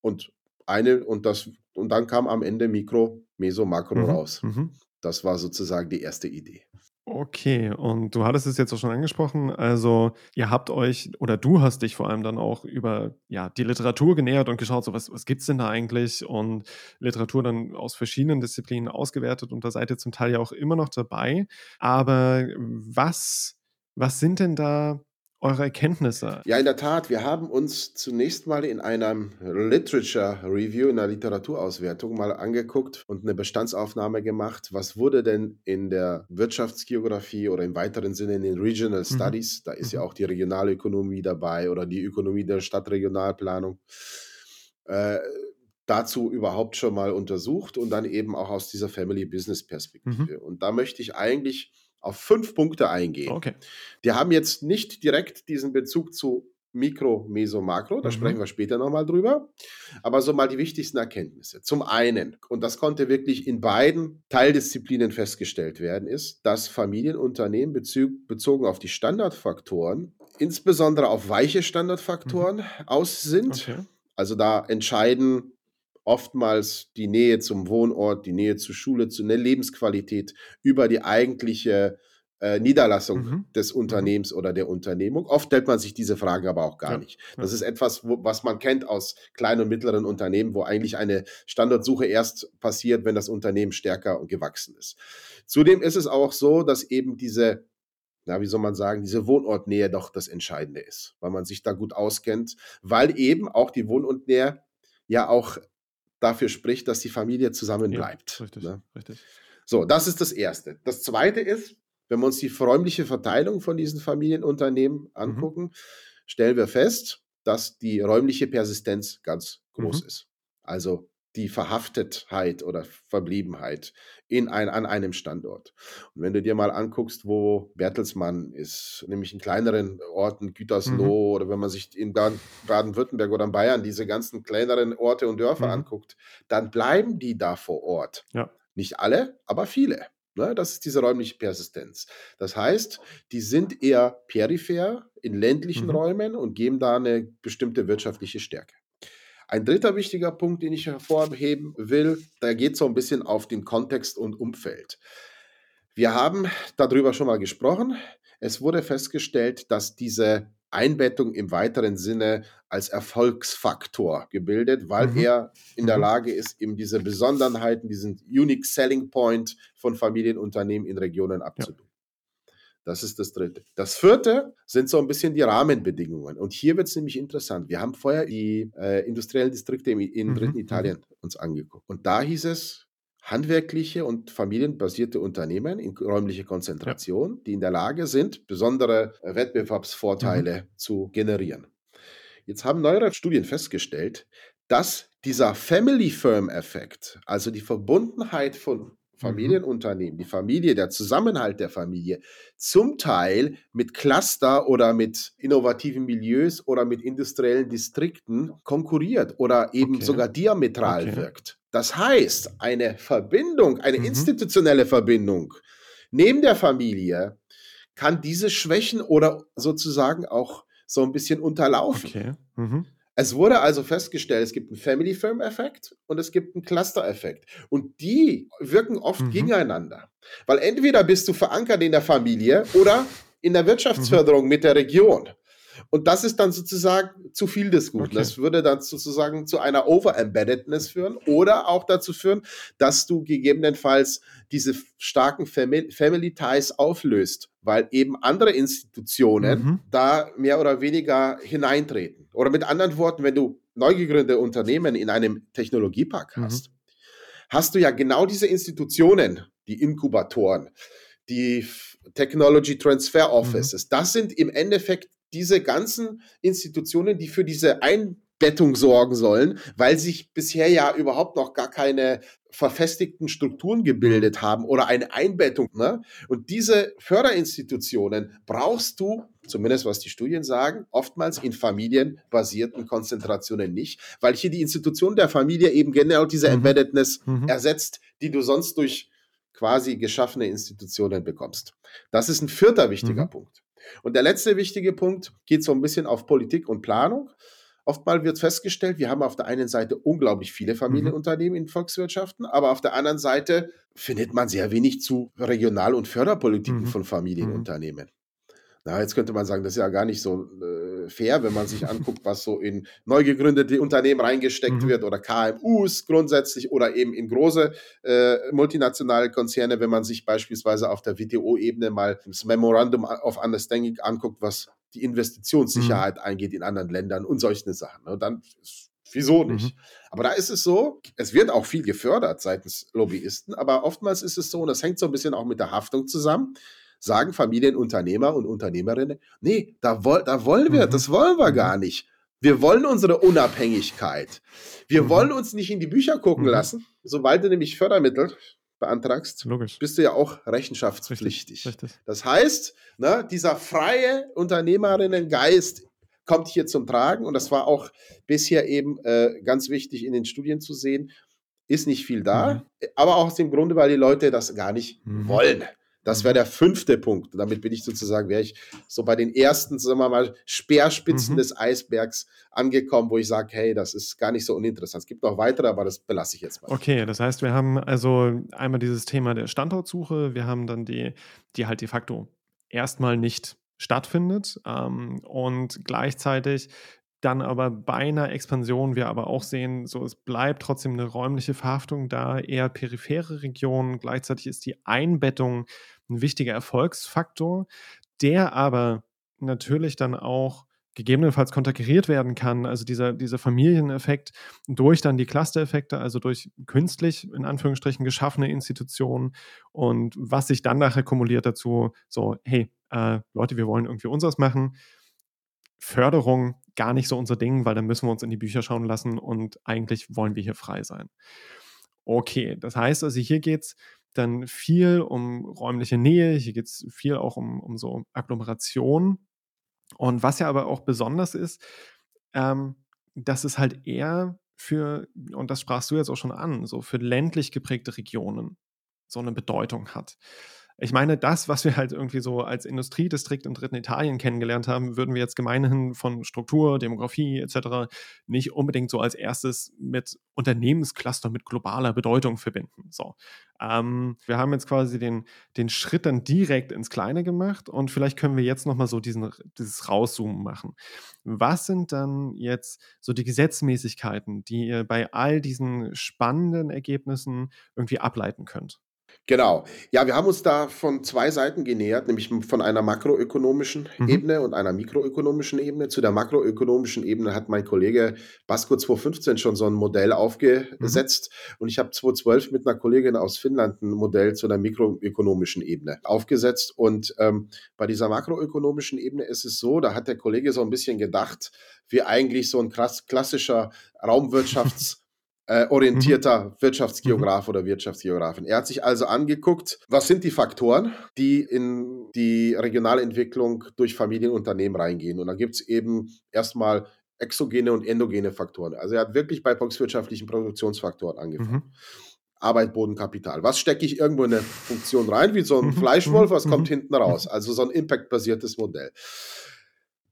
Und eine und das und dann kam am Ende Mikro, Meso, Makro mhm. raus. Mhm. Das war sozusagen die erste Idee. Okay, und du hattest es jetzt auch schon angesprochen. Also, ihr habt euch oder du hast dich vor allem dann auch über ja, die Literatur genähert und geschaut, so was, was gibt es denn da eigentlich? Und Literatur dann aus verschiedenen Disziplinen ausgewertet und da seid ihr zum Teil ja auch immer noch dabei. Aber was, was sind denn da eure Erkenntnisse? Ja, in der Tat. Wir haben uns zunächst mal in einem Literature Review, in einer Literaturauswertung mal angeguckt und eine Bestandsaufnahme gemacht. Was wurde denn in der Wirtschaftsgeografie oder im weiteren Sinne in den Regional mhm. Studies, da ist mhm. ja auch die Regionalökonomie dabei oder die Ökonomie der Stadtregionalplanung, äh, dazu überhaupt schon mal untersucht und dann eben auch aus dieser Family Business Perspektive. Mhm. Und da möchte ich eigentlich auf fünf Punkte eingehen. Okay. Die haben jetzt nicht direkt diesen Bezug zu Mikro, Meso, Makro, da mhm. sprechen wir später nochmal drüber. Aber so mal die wichtigsten Erkenntnisse. Zum einen, und das konnte wirklich in beiden Teildisziplinen festgestellt werden, ist, dass Familienunternehmen bezogen auf die Standardfaktoren, insbesondere auf weiche Standardfaktoren mhm. aus sind. Okay. Also da entscheiden oftmals die Nähe zum Wohnort, die Nähe zur Schule, zu einer Lebensqualität über die eigentliche äh, Niederlassung mhm. des mhm. Unternehmens oder der Unternehmung. Oft stellt man sich diese Frage aber auch gar ja, nicht. Das ist etwas, wo, was man kennt aus kleinen und mittleren Unternehmen, wo eigentlich eine Standortsuche erst passiert, wenn das Unternehmen stärker gewachsen ist. Zudem ist es auch so, dass eben diese na, wie soll man sagen, diese Wohnortnähe doch das Entscheidende ist, weil man sich da gut auskennt, weil eben auch die Wohnortnähe ja auch dafür spricht, dass die Familie zusammen bleibt. Ja, richtig, ne? richtig. So, das ist das Erste. Das Zweite ist, wenn wir uns die räumliche Verteilung von diesen Familienunternehmen mhm. angucken, mhm. stellen wir fest, dass die räumliche Persistenz ganz groß mhm. ist. Also die Verhaftetheit oder Verbliebenheit in ein, an einem Standort. Und wenn du dir mal anguckst, wo Bertelsmann ist, nämlich in kleineren Orten, Gütersloh mhm. oder wenn man sich in Baden-Württemberg oder in Bayern diese ganzen kleineren Orte und Dörfer mhm. anguckt, dann bleiben die da vor Ort. Ja. Nicht alle, aber viele. Ne? Das ist diese räumliche Persistenz. Das heißt, die sind eher peripher in ländlichen mhm. Räumen und geben da eine bestimmte wirtschaftliche Stärke. Ein dritter wichtiger Punkt, den ich hervorheben will, da geht es so ein bisschen auf den Kontext und Umfeld. Wir haben darüber schon mal gesprochen. Es wurde festgestellt, dass diese Einbettung im weiteren Sinne als Erfolgsfaktor gebildet, weil mhm. er in der mhm. Lage ist, eben diese Besonderheiten, diesen Unique Selling Point von Familienunternehmen in Regionen abzubilden. Das ist das Dritte. Das Vierte sind so ein bisschen die Rahmenbedingungen. Und hier wird es nämlich interessant. Wir haben vorher die äh, industriellen Distrikte im, im mhm. dritten mhm. Italien uns angeguckt. Und da hieß es, handwerkliche und familienbasierte Unternehmen in räumlicher Konzentration, ja. die in der Lage sind, besondere äh, Wettbewerbsvorteile mhm. zu generieren. Jetzt haben neuere Studien festgestellt, dass dieser Family Firm Effekt, also die Verbundenheit von Mhm. Familienunternehmen, die Familie, der Zusammenhalt der Familie, zum Teil mit Cluster oder mit innovativen Milieus oder mit industriellen Distrikten konkurriert oder eben okay. sogar diametral okay. wirkt. Das heißt, eine Verbindung, eine mhm. institutionelle Verbindung neben der Familie kann diese Schwächen oder sozusagen auch so ein bisschen unterlaufen. Okay. Mhm. Es wurde also festgestellt, es gibt einen Family Firm Effekt und es gibt einen Cluster Effekt. Und die wirken oft mhm. gegeneinander. Weil entweder bist du verankert in der Familie oder in der Wirtschaftsförderung mhm. mit der Region. Und das ist dann sozusagen zu viel des Guten. Okay. Das würde dann sozusagen zu einer Over-Embeddedness führen oder auch dazu führen, dass du gegebenenfalls diese starken Family, Family Ties auflöst, weil eben andere Institutionen mhm. da mehr oder weniger hineintreten. Oder mit anderen Worten, wenn du neu gegründete Unternehmen in einem Technologiepark mhm. hast, mhm. hast du ja genau diese Institutionen, die Inkubatoren, die Technology Transfer mhm. Offices. Mhm. Das sind im Endeffekt diese ganzen Institutionen, die für diese Einbettung sorgen sollen, weil sich bisher ja überhaupt noch gar keine verfestigten Strukturen gebildet haben oder eine Einbettung. Ne? Und diese Förderinstitutionen brauchst du, zumindest was die Studien sagen, oftmals in familienbasierten Konzentrationen nicht, weil hier die Institution der Familie eben genau diese mhm. Embeddedness mhm. ersetzt, die du sonst durch quasi geschaffene Institutionen bekommst. Das ist ein vierter wichtiger mhm. Punkt. Und der letzte wichtige Punkt geht so ein bisschen auf Politik und Planung. Oftmals wird festgestellt, wir haben auf der einen Seite unglaublich viele Familienunternehmen mhm. in Volkswirtschaften, aber auf der anderen Seite findet man sehr wenig zu Regional- und Förderpolitiken mhm. von Familienunternehmen. Na, jetzt könnte man sagen, das ist ja gar nicht so äh, fair, wenn man sich anguckt, was so in neu gegründete Unternehmen reingesteckt mhm. wird oder KMUs grundsätzlich oder eben in große äh, multinationale Konzerne, wenn man sich beispielsweise auf der WTO-Ebene mal das Memorandum of Understanding anguckt, was die Investitionssicherheit mhm. eingeht in anderen Ländern und solche Sachen. Und ne? dann Wieso nicht? Mhm. Aber da ist es so, es wird auch viel gefördert seitens Lobbyisten, aber oftmals ist es so, und das hängt so ein bisschen auch mit der Haftung zusammen, sagen Familienunternehmer und Unternehmerinnen, nee, da, woll, da wollen wir, mhm. das wollen wir gar mhm. nicht. Wir wollen unsere Unabhängigkeit. Wir mhm. wollen uns nicht in die Bücher gucken mhm. lassen. Sobald du nämlich Fördermittel beantragst, Logisch. bist du ja auch rechenschaftspflichtig. Richtig, richtig. Das heißt, ne, dieser freie Unternehmerinnengeist kommt hier zum Tragen und das war auch bisher eben äh, ganz wichtig in den Studien zu sehen. Ist nicht viel da, mhm. aber auch aus dem Grunde, weil die Leute das gar nicht mhm. wollen. Das wäre mhm. der fünfte Punkt. damit bin ich sozusagen, wäre ich so bei den ersten, sagen wir mal, Speerspitzen mhm. des Eisbergs angekommen, wo ich sage, hey, das ist gar nicht so uninteressant. Es gibt noch weitere, aber das belasse ich jetzt mal. Okay, das heißt, wir haben also einmal dieses Thema der Standortsuche, wir haben dann die, die halt de facto erstmal nicht stattfindet ähm, und gleichzeitig dann aber bei einer Expansion wir aber auch sehen, so es bleibt trotzdem eine räumliche Verhaftung da, eher periphere Regionen. Gleichzeitig ist die Einbettung ein wichtiger Erfolgsfaktor, der aber natürlich dann auch gegebenenfalls konterkariert werden kann, also dieser, dieser Familieneffekt durch dann die Cluster-Effekte, also durch künstlich in Anführungsstrichen geschaffene Institutionen und was sich dann nachher kumuliert dazu, so, hey, äh, Leute, wir wollen irgendwie unseres machen, Förderung gar nicht so unser Ding, weil dann müssen wir uns in die Bücher schauen lassen und eigentlich wollen wir hier frei sein. Okay, das heißt also, hier geht es dann viel um räumliche Nähe, hier geht es viel auch um, um so Agglomeration. Und was ja aber auch besonders ist, ähm, dass es halt eher für, und das sprachst du jetzt auch schon an, so für ländlich geprägte Regionen so eine Bedeutung hat. Ich meine, das, was wir halt irgendwie so als Industriedistrikt im dritten Italien kennengelernt haben, würden wir jetzt gemeinhin von Struktur, Demografie etc. nicht unbedingt so als erstes mit Unternehmenscluster mit globaler Bedeutung verbinden. So. Ähm, wir haben jetzt quasi den, den Schritt dann direkt ins Kleine gemacht und vielleicht können wir jetzt nochmal so diesen, dieses Rauszoomen machen. Was sind dann jetzt so die Gesetzmäßigkeiten, die ihr bei all diesen spannenden Ergebnissen irgendwie ableiten könnt? Genau. Ja, wir haben uns da von zwei Seiten genähert, nämlich von einer makroökonomischen mhm. Ebene und einer mikroökonomischen Ebene. Zu der makroökonomischen Ebene hat mein Kollege Basko 2015 schon so ein Modell aufgesetzt mhm. und ich habe 2012 mit einer Kollegin aus Finnland ein Modell zu der mikroökonomischen Ebene aufgesetzt. Und ähm, bei dieser makroökonomischen Ebene ist es so, da hat der Kollege so ein bisschen gedacht, wie eigentlich so ein klassischer Raumwirtschafts- äh, orientierter mhm. Wirtschaftsgeograf mhm. oder Wirtschaftsgeografin. Er hat sich also angeguckt, was sind die Faktoren, die in die Regionalentwicklung durch Familienunternehmen reingehen. Und da gibt es eben erstmal exogene und endogene Faktoren. Also er hat wirklich bei volkswirtschaftlichen Produktionsfaktoren angefangen. Mhm. Arbeit, Boden, Kapital. Was stecke ich irgendwo in eine Funktion rein, wie so ein mhm. Fleischwolf, was mhm. kommt hinten raus? Also so ein impact-basiertes Modell.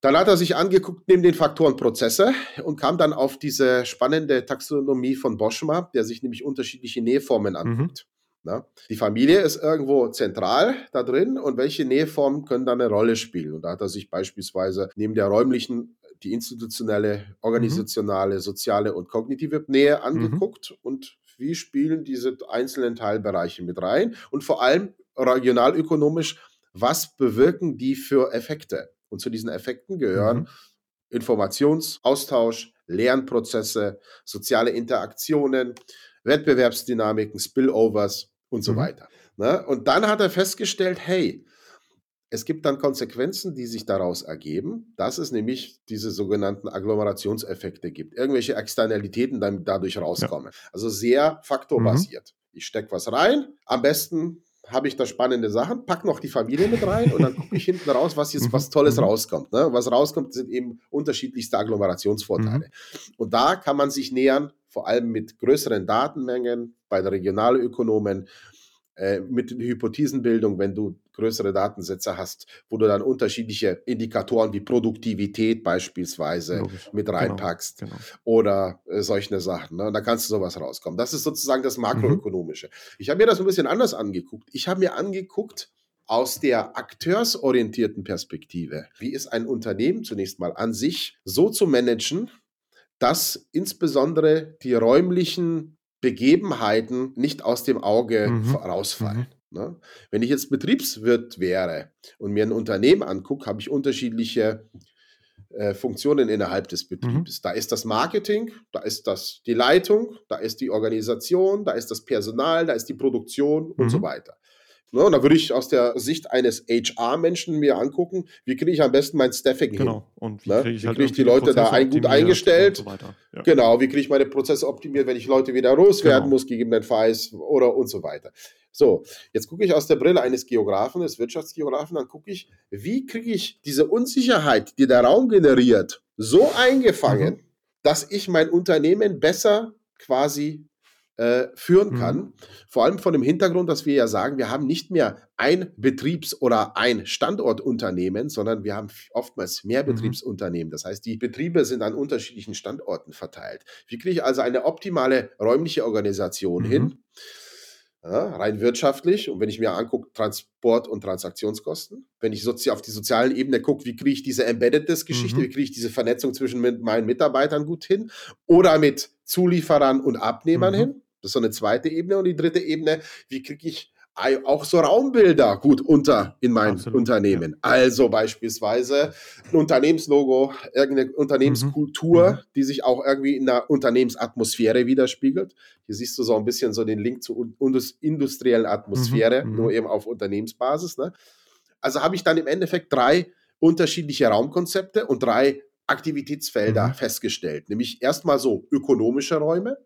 Dann hat er sich angeguckt neben den Faktoren Prozesse und kam dann auf diese spannende Taxonomie von Boschma, der sich nämlich unterschiedliche Näheformen mhm. anguckt. Mhm. Die Familie ist irgendwo zentral da drin und welche Näheformen können da eine Rolle spielen? Und da hat er sich beispielsweise neben der räumlichen die institutionelle, organisationale, mhm. soziale und kognitive Nähe mhm. angeguckt mhm. und wie spielen diese einzelnen Teilbereiche mit rein und vor allem regionalökonomisch, was bewirken die für Effekte? Und zu diesen Effekten gehören mhm. Informationsaustausch, Lernprozesse, soziale Interaktionen, Wettbewerbsdynamiken, Spillovers und so mhm. weiter. Ne? Und dann hat er festgestellt, hey, es gibt dann Konsequenzen, die sich daraus ergeben, dass es nämlich diese sogenannten Agglomerationseffekte gibt. Irgendwelche Externalitäten dann dadurch rauskommen. Ja. Also sehr faktorbasiert. Mhm. Ich stecke was rein, am besten habe ich da spannende Sachen, pack noch die Familie mit rein und dann gucke ich hinten raus, was jetzt was Tolles mhm. rauskommt. Ne? Was rauskommt, sind eben unterschiedlichste Agglomerationsvorteile. Mhm. Und da kann man sich nähern, vor allem mit größeren Datenmengen bei der Regionalökonomen äh, mit Hypothesenbildung, wenn du größere Datensätze hast, wo du dann unterschiedliche Indikatoren wie Produktivität beispielsweise Logisch. mit genau, reinpackst genau, genau. oder äh, solche Sachen. Ne? Da kannst du sowas rauskommen. Das ist sozusagen das mhm. Makroökonomische. Mhm. Ich habe mir das ein bisschen anders angeguckt. Ich habe mir angeguckt, aus der akteursorientierten Perspektive, wie ist ein Unternehmen zunächst mal an sich so zu managen, dass insbesondere die räumlichen Begebenheiten nicht aus dem Auge mhm. rausfallen. Mhm. Ne? Wenn ich jetzt Betriebswirt wäre und mir ein Unternehmen angucke, habe ich unterschiedliche äh, Funktionen innerhalb des mhm. Betriebs. Mhm. Da ist das Marketing, da ist das die Leitung, da ist die Organisation, da ist das Personal, da ist die Produktion und so mhm. weiter. Ne, und da würde ich aus der Sicht eines HR-Menschen mir angucken, wie kriege ich am besten mein Staffing genau. hin. Und wie ne? kriege ich, halt krieg ich die Leute da ein, gut eingestellt. So ja. Genau, wie kriege ich meine Prozesse optimiert, wenn ich Leute wieder loswerden genau. muss, gegebenenfalls oder und so weiter. So, jetzt gucke ich aus der Brille eines Geografen, des Wirtschaftsgeografen, dann gucke ich, wie kriege ich diese Unsicherheit, die der Raum generiert, so eingefangen, mhm. dass ich mein Unternehmen besser quasi äh, führen kann. Mhm. Vor allem von dem Hintergrund, dass wir ja sagen, wir haben nicht mehr ein Betriebs- oder ein Standortunternehmen, sondern wir haben oftmals mehr mhm. Betriebsunternehmen. Das heißt, die Betriebe sind an unterschiedlichen Standorten verteilt. Wie kriege ich also eine optimale räumliche Organisation mhm. hin? Ja, rein wirtschaftlich und wenn ich mir angucke, Transport- und Transaktionskosten, wenn ich sozi auf die sozialen Ebene gucke, wie kriege ich diese Embedded-Geschichte, mhm. wie kriege ich diese Vernetzung zwischen meinen Mitarbeitern gut hin oder mit Zulieferern und Abnehmern mhm. hin, das ist so eine zweite Ebene. Und die dritte Ebene, wie kriege ich auch so Raumbilder gut unter in mein Absolut, Unternehmen. Ja. Also beispielsweise ein Unternehmenslogo, irgendeine Unternehmenskultur, mhm. die sich auch irgendwie in der Unternehmensatmosphäre widerspiegelt. Hier siehst du so ein bisschen so den Link zur industriellen Atmosphäre, mhm. nur eben auf Unternehmensbasis. Ne? Also habe ich dann im Endeffekt drei unterschiedliche Raumkonzepte und drei Aktivitätsfelder mhm. festgestellt. Nämlich erstmal so ökonomische Räume,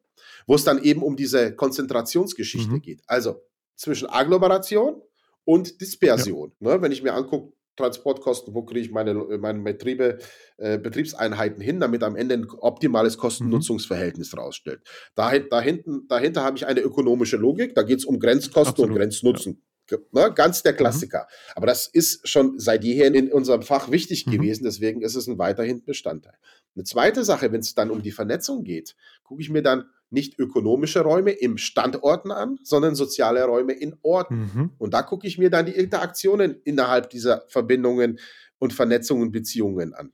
wo es dann eben um diese Konzentrationsgeschichte mhm. geht. Also zwischen Agglomeration und Dispersion. Ja. Ne? Wenn ich mir angucke, Transportkosten, wo kriege ich meine, meine Betriebe, äh, Betriebseinheiten hin, damit am Ende ein optimales Kosten-Nutzungsverhältnis mhm. rausstellt. Da, da hinten, dahinter habe ich eine ökonomische Logik, da geht es um Grenzkosten Absolut. und Grenznutzen. Ja. Ne? Ganz der mhm. Klassiker. Mhm. Aber das ist schon seit jeher in unserem Fach wichtig mhm. gewesen, deswegen ist es ein weiterhin Bestandteil. Eine zweite Sache, wenn es dann um die Vernetzung geht, gucke ich mir dann nicht ökonomische Räume im Standorten an, sondern soziale Räume in Orten. Mhm. Und da gucke ich mir dann die Interaktionen innerhalb dieser Verbindungen und Vernetzungen, Beziehungen an.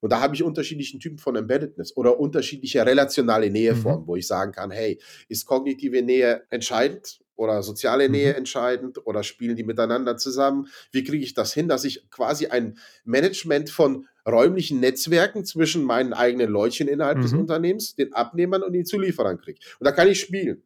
Und da habe ich unterschiedlichen Typen von Embeddedness oder unterschiedliche relationale Näheformen, mhm. wo ich sagen kann, hey, ist kognitive Nähe entscheidend oder soziale Nähe mhm. entscheidend oder spielen die miteinander zusammen? Wie kriege ich das hin, dass ich quasi ein Management von räumlichen Netzwerken zwischen meinen eigenen Leutchen innerhalb mhm. des Unternehmens, den Abnehmern und den Zulieferern kriege? Und da kann ich spielen.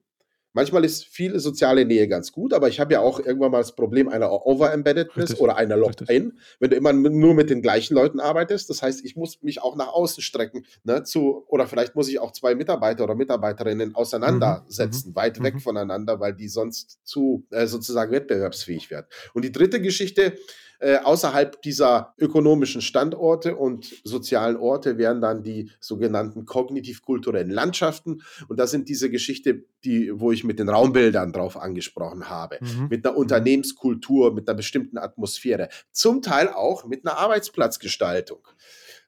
Manchmal ist viel soziale Nähe ganz gut, aber ich habe ja auch irgendwann mal das Problem einer Over-Embeddedness oder einer Locked-In, wenn du immer nur mit den gleichen Leuten arbeitest. Das heißt, ich muss mich auch nach außen strecken, ne, zu, oder vielleicht muss ich auch zwei Mitarbeiter oder Mitarbeiterinnen auseinandersetzen, mhm. weit mhm. weg voneinander, weil die sonst zu äh, sozusagen wettbewerbsfähig werden. Und die dritte Geschichte, äh, außerhalb dieser ökonomischen Standorte und sozialen Orte wären dann die sogenannten kognitiv-kulturellen Landschaften. Und das sind diese Geschichte, die, wo ich mit den Raumbildern drauf angesprochen habe. Mhm. Mit einer Unternehmenskultur, mit einer bestimmten Atmosphäre. Zum Teil auch mit einer Arbeitsplatzgestaltung.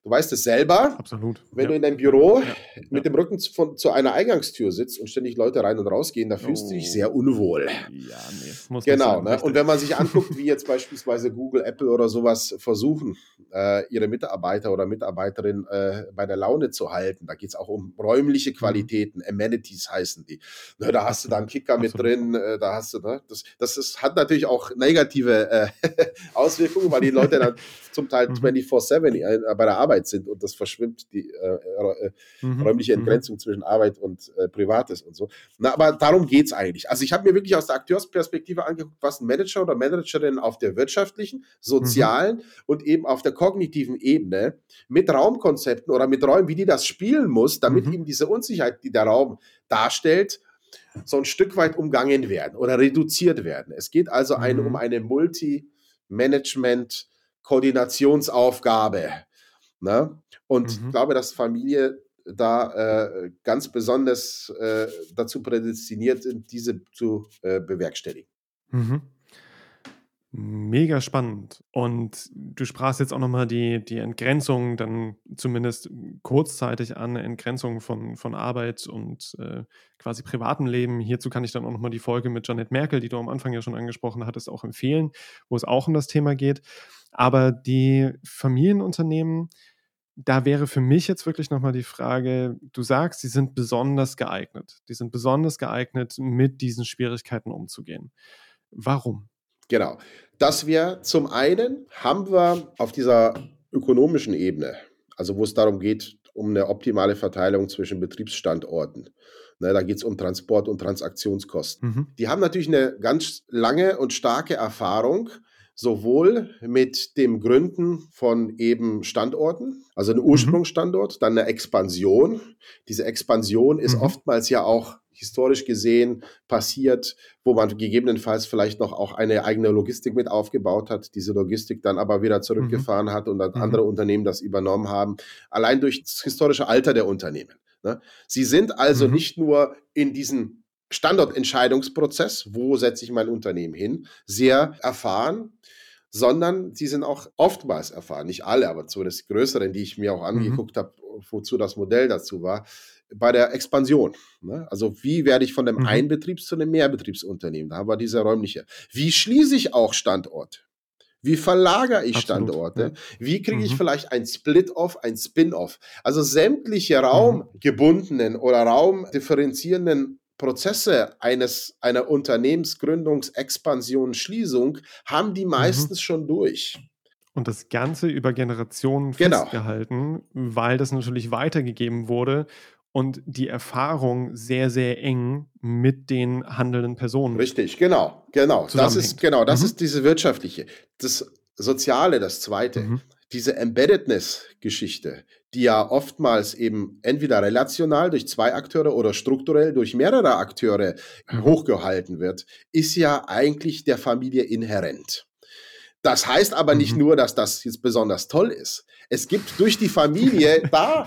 Du weißt es selber. Absolut. Wenn ja. du in deinem Büro ja. mit dem Rücken von, zu einer Eingangstür sitzt und ständig Leute rein und rausgehen, da fühlst oh. du dich sehr unwohl. Ja, nee, muss Genau. Ne? Und wenn man sich anguckt, wie jetzt beispielsweise Google, Apple oder sowas versuchen, äh, ihre Mitarbeiter oder Mitarbeiterin äh, bei der Laune zu halten, da geht es auch um räumliche mhm. Qualitäten, Amenities heißen die. Ne, da hast du dann Kicker mit drin, äh, da hast du, ne? das, das ist, hat natürlich auch negative äh, Auswirkungen, weil die Leute dann zum Teil 24-7 mhm. äh, bei der Arbeit Arbeit sind und das verschwimmt die äh, äh, mhm. räumliche mhm. Entgrenzung mhm. zwischen Arbeit und äh, Privates und so. Na, aber darum geht es eigentlich. Also ich habe mir wirklich aus der Akteursperspektive angeguckt, was ein Manager oder Managerin auf der wirtschaftlichen, sozialen mhm. und eben auf der kognitiven Ebene mit Raumkonzepten oder mit Räumen, wie die das spielen muss, damit mhm. eben diese Unsicherheit, die der Raum darstellt, so ein Stück weit umgangen werden oder reduziert werden. Es geht also ein, um eine Multi-Management- Koordinationsaufgabe. Ne? Und mhm. ich glaube, dass Familie da äh, ganz besonders äh, dazu prädestiniert sind, diese zu äh, bewerkstelligen. Mhm. Mega spannend. Und du sprachst jetzt auch nochmal die, die Entgrenzung, dann zumindest kurzzeitig an, Entgrenzung von, von Arbeit und äh, quasi privatem Leben. Hierzu kann ich dann auch nochmal die Folge mit Janet Merkel, die du am Anfang ja schon angesprochen hattest, auch empfehlen, wo es auch um das Thema geht. Aber die Familienunternehmen, da wäre für mich jetzt wirklich nochmal die Frage, du sagst, sie sind besonders geeignet. Die sind besonders geeignet, mit diesen Schwierigkeiten umzugehen. Warum? Genau. Dass wir zum einen haben wir auf dieser ökonomischen Ebene, also wo es darum geht, um eine optimale Verteilung zwischen Betriebsstandorten. Ne, da geht es um Transport- und Transaktionskosten. Mhm. Die haben natürlich eine ganz lange und starke Erfahrung sowohl mit dem Gründen von eben Standorten, also ein mhm. Ursprungsstandort, dann eine Expansion. Diese Expansion ist mhm. oftmals ja auch historisch gesehen passiert, wo man gegebenenfalls vielleicht noch auch eine eigene Logistik mit aufgebaut hat, diese Logistik dann aber wieder zurückgefahren mhm. hat und dann mhm. andere Unternehmen das übernommen haben, allein durch das historische Alter der Unternehmen. Ne? Sie sind also mhm. nicht nur in diesen Standortentscheidungsprozess, wo setze ich mein Unternehmen hin, sehr erfahren, sondern sie sind auch oftmals erfahren, nicht alle, aber zumindest größeren, die ich mir auch mhm. angeguckt mhm. habe, wozu das Modell dazu war, bei der Expansion. Ne? Also wie werde ich von einem mhm. Einbetriebs- zu einem Mehrbetriebsunternehmen? Da haben wir diese räumliche. Wie schließe ich auch Standorte? Wie verlagere ich Absolut, Standorte? Ja. Wie kriege ich mhm. vielleicht ein Split-off, ein Spin-off? Also sämtliche mhm. raumgebundenen oder raumdifferenzierenden Prozesse eines, einer Unternehmensgründungs-, Expansion, Schließung haben die mhm. meistens mhm. schon durch. Und das Ganze über Generationen genau. festgehalten, weil das natürlich weitergegeben wurde und die Erfahrung sehr, sehr eng mit den handelnden Personen. Richtig, genau, genau. Das ist, genau, das mhm. ist diese wirtschaftliche. Das Soziale, das zweite. Mhm. Diese Embeddedness-Geschichte, die ja oftmals eben entweder relational durch zwei Akteure oder strukturell durch mehrere Akteure hochgehalten wird, ist ja eigentlich der Familie inhärent. Das heißt aber nicht mhm. nur, dass das jetzt besonders toll ist. Es gibt durch die Familie da,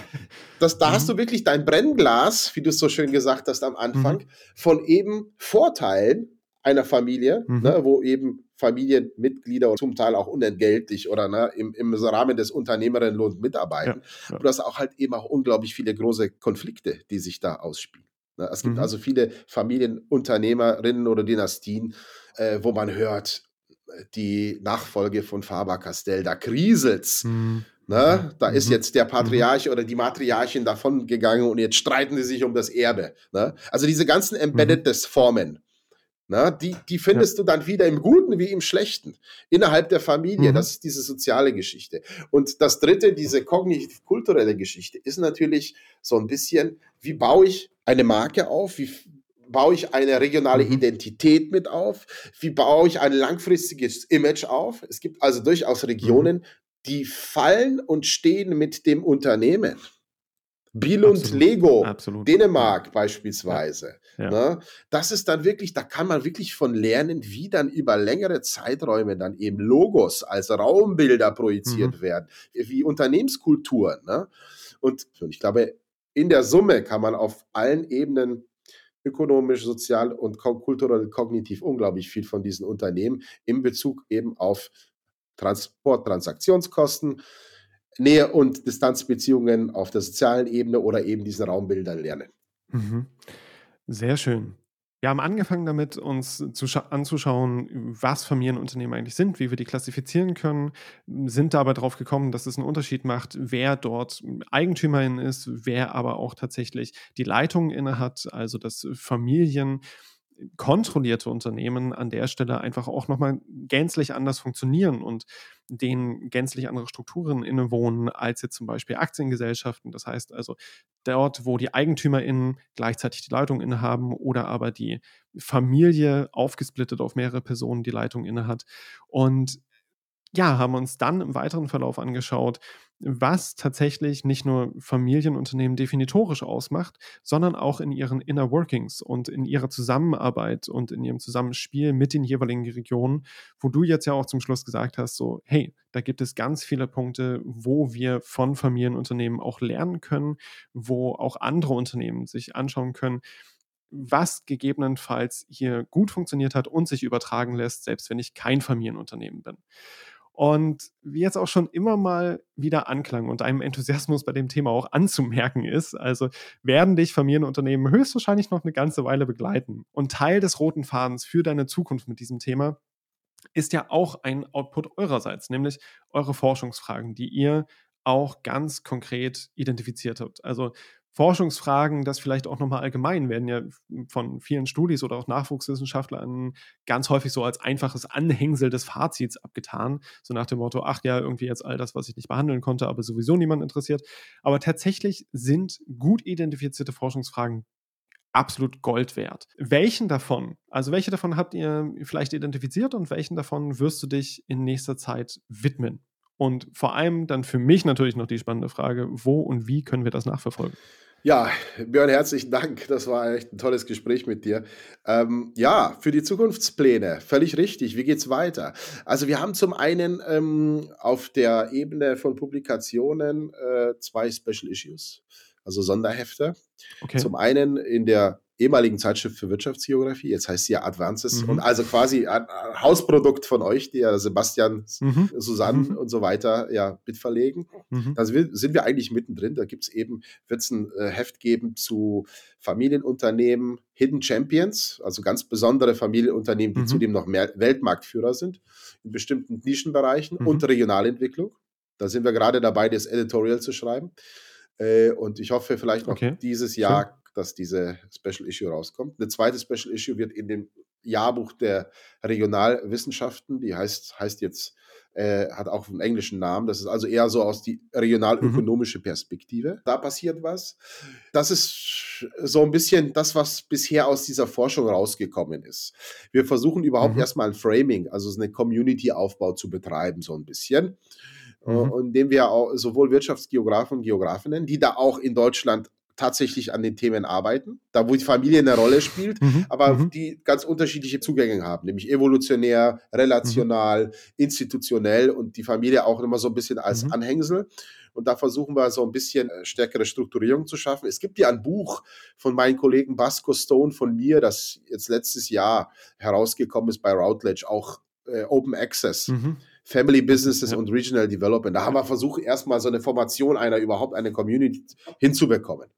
das, da mhm. hast du wirklich dein Brennglas, wie du es so schön gesagt hast am Anfang, mhm. von eben Vorteilen einer Familie, mhm. ne, wo eben Familienmitglieder zum Teil auch unentgeltlich oder ne, im, im Rahmen des Unternehmerinnenlohns mitarbeiten. Ja, ja. Aber das auch halt eben auch unglaublich viele große Konflikte, die sich da ausspielen. Ne, es gibt mhm. also viele Familienunternehmerinnen oder Dynastien, äh, wo man hört, die Nachfolge von Faber-Castell, da kriselt's. Mhm. Ne? Da mhm. ist jetzt der Patriarch mhm. oder die Matriarchin davon gegangen und jetzt streiten sie sich um das Erbe. Ne? Also diese ganzen mhm. Embedded-Formen, na, die, die findest ja. du dann wieder im Guten wie im Schlechten innerhalb der Familie. Mhm. Das ist diese soziale Geschichte. Und das dritte, diese kognitiv-kulturelle Geschichte, ist natürlich so ein bisschen, wie baue ich eine Marke auf? Wie baue ich eine regionale mhm. Identität mit auf? Wie baue ich ein langfristiges Image auf? Es gibt also durchaus Regionen, mhm. die fallen und stehen mit dem Unternehmen. Billund Absolut. Lego, Absolut. Dänemark ja. beispielsweise. Ja. Ne? Das ist dann wirklich, da kann man wirklich von lernen, wie dann über längere Zeiträume dann eben Logos als Raumbilder projiziert mhm. werden, wie Unternehmenskulturen. Ne? Und ich glaube, in der Summe kann man auf allen Ebenen ökonomisch, sozial und kulturell, kognitiv unglaublich viel von diesen Unternehmen in Bezug eben auf Transport, Transaktionskosten, Nähe- und Distanzbeziehungen auf der sozialen Ebene oder eben diesen Raumbildern lernen. Mhm. Sehr schön. Wir haben angefangen damit, uns anzuschauen, was Familienunternehmen eigentlich sind, wie wir die klassifizieren können, sind dabei darauf gekommen, dass es einen Unterschied macht, wer dort Eigentümerin ist, wer aber auch tatsächlich die Leitung innehat, also dass Familien kontrollierte Unternehmen an der Stelle einfach auch nochmal gänzlich anders funktionieren und denen gänzlich andere Strukturen innewohnen als jetzt zum Beispiel Aktiengesellschaften. Das heißt also dort, wo die EigentümerInnen gleichzeitig die Leitung innehaben oder aber die Familie aufgesplittet auf mehrere Personen die Leitung innehat. Und ja, haben uns dann im weiteren Verlauf angeschaut, was tatsächlich nicht nur Familienunternehmen definitorisch ausmacht, sondern auch in ihren Inner Workings und in ihrer Zusammenarbeit und in ihrem Zusammenspiel mit den jeweiligen Regionen, wo du jetzt ja auch zum Schluss gesagt hast, so, hey, da gibt es ganz viele Punkte, wo wir von Familienunternehmen auch lernen können, wo auch andere Unternehmen sich anschauen können, was gegebenenfalls hier gut funktioniert hat und sich übertragen lässt, selbst wenn ich kein Familienunternehmen bin. Und wie jetzt auch schon immer mal wieder anklang und einem Enthusiasmus bei dem Thema auch anzumerken ist, also werden dich Familienunternehmen höchstwahrscheinlich noch eine ganze Weile begleiten. Und Teil des roten Fadens für deine Zukunft mit diesem Thema ist ja auch ein Output eurerseits, nämlich eure Forschungsfragen, die ihr auch ganz konkret identifiziert habt. Also Forschungsfragen, das vielleicht auch nochmal allgemein, werden ja von vielen Studis oder auch Nachwuchswissenschaftlern ganz häufig so als einfaches Anhängsel des Fazits abgetan. So nach dem Motto, ach ja, irgendwie jetzt all das, was ich nicht behandeln konnte, aber sowieso niemand interessiert. Aber tatsächlich sind gut identifizierte Forschungsfragen absolut Gold wert. Welchen davon, also welche davon habt ihr vielleicht identifiziert und welchen davon wirst du dich in nächster Zeit widmen? Und vor allem dann für mich natürlich noch die spannende Frage, wo und wie können wir das nachverfolgen? Ja, Björn, herzlichen Dank. Das war echt ein tolles Gespräch mit dir. Ähm, ja, für die Zukunftspläne, völlig richtig. Wie geht's weiter? Also wir haben zum einen ähm, auf der Ebene von Publikationen äh, zwei Special Issues, also Sonderhefte. Okay. Zum einen in der ehemaligen Zeitschrift für Wirtschaftsgeografie, jetzt heißt sie ja Advances mhm. und also quasi ein Hausprodukt von euch, die ja Sebastian, mhm. Susanne mhm. und so weiter ja mitverlegen. Mhm. Da sind wir eigentlich mittendrin. Da gibt es eben, wird es ein äh, Heft geben zu Familienunternehmen, Hidden Champions, also ganz besondere Familienunternehmen, die mhm. zudem noch mehr Weltmarktführer sind in bestimmten Nischenbereichen mhm. und Regionalentwicklung. Da sind wir gerade dabei, das Editorial zu schreiben. Äh, und ich hoffe vielleicht noch okay. dieses Jahr dass diese Special Issue rauskommt. Eine zweite Special Issue wird in dem Jahrbuch der Regionalwissenschaften, die heißt, heißt jetzt, äh, hat auch einen englischen Namen. Das ist also eher so aus die regionalökonomische mhm. Perspektive. Da passiert was. Das ist so ein bisschen das, was bisher aus dieser Forschung rausgekommen ist. Wir versuchen überhaupt mhm. erstmal ein Framing, also eine Community-Aufbau zu betreiben, so ein bisschen. Äh, mhm. indem wir auch sowohl Wirtschaftsgeografen und Geografinnen, die da auch in Deutschland tatsächlich an den Themen arbeiten, da wo die Familie eine Rolle spielt, mhm. aber mhm. die ganz unterschiedliche Zugänge haben, nämlich evolutionär, relational, mhm. institutionell und die Familie auch immer so ein bisschen als mhm. Anhängsel. Und da versuchen wir so ein bisschen äh, stärkere Strukturierung zu schaffen. Es gibt ja ein Buch von meinen Kollegen Basco Stone von mir, das jetzt letztes Jahr herausgekommen ist bei Routledge, auch äh, Open Access. Mhm. Family Businesses ja. und Regional Development. Da haben wir versucht, erstmal so eine Formation einer überhaupt eine Community hinzubekommen.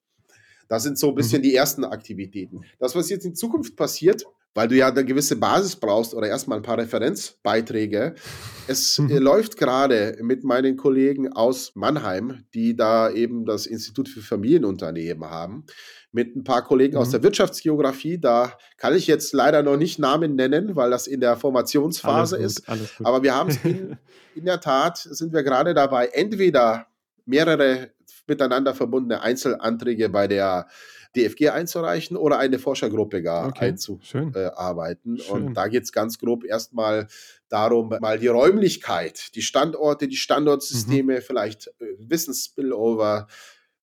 Das sind so ein bisschen mhm. die ersten Aktivitäten. Das, was jetzt in Zukunft passiert, weil du ja eine gewisse Basis brauchst oder erstmal ein paar Referenzbeiträge. Es mhm. läuft gerade mit meinen Kollegen aus Mannheim, die da eben das Institut für Familienunternehmen haben, mit ein paar Kollegen mhm. aus der Wirtschaftsgeografie. Da kann ich jetzt leider noch nicht Namen nennen, weil das in der Formationsphase gut, ist. Aber wir haben es in, in der Tat, sind wir gerade dabei, entweder mehrere miteinander verbundene Einzelanträge bei der DFG einzureichen oder eine Forschergruppe gar okay. einzuarbeiten. Äh, und da geht es ganz grob erstmal darum, mal die Räumlichkeit, die Standorte, die Standortsysteme, mhm. vielleicht äh, Wissensspillover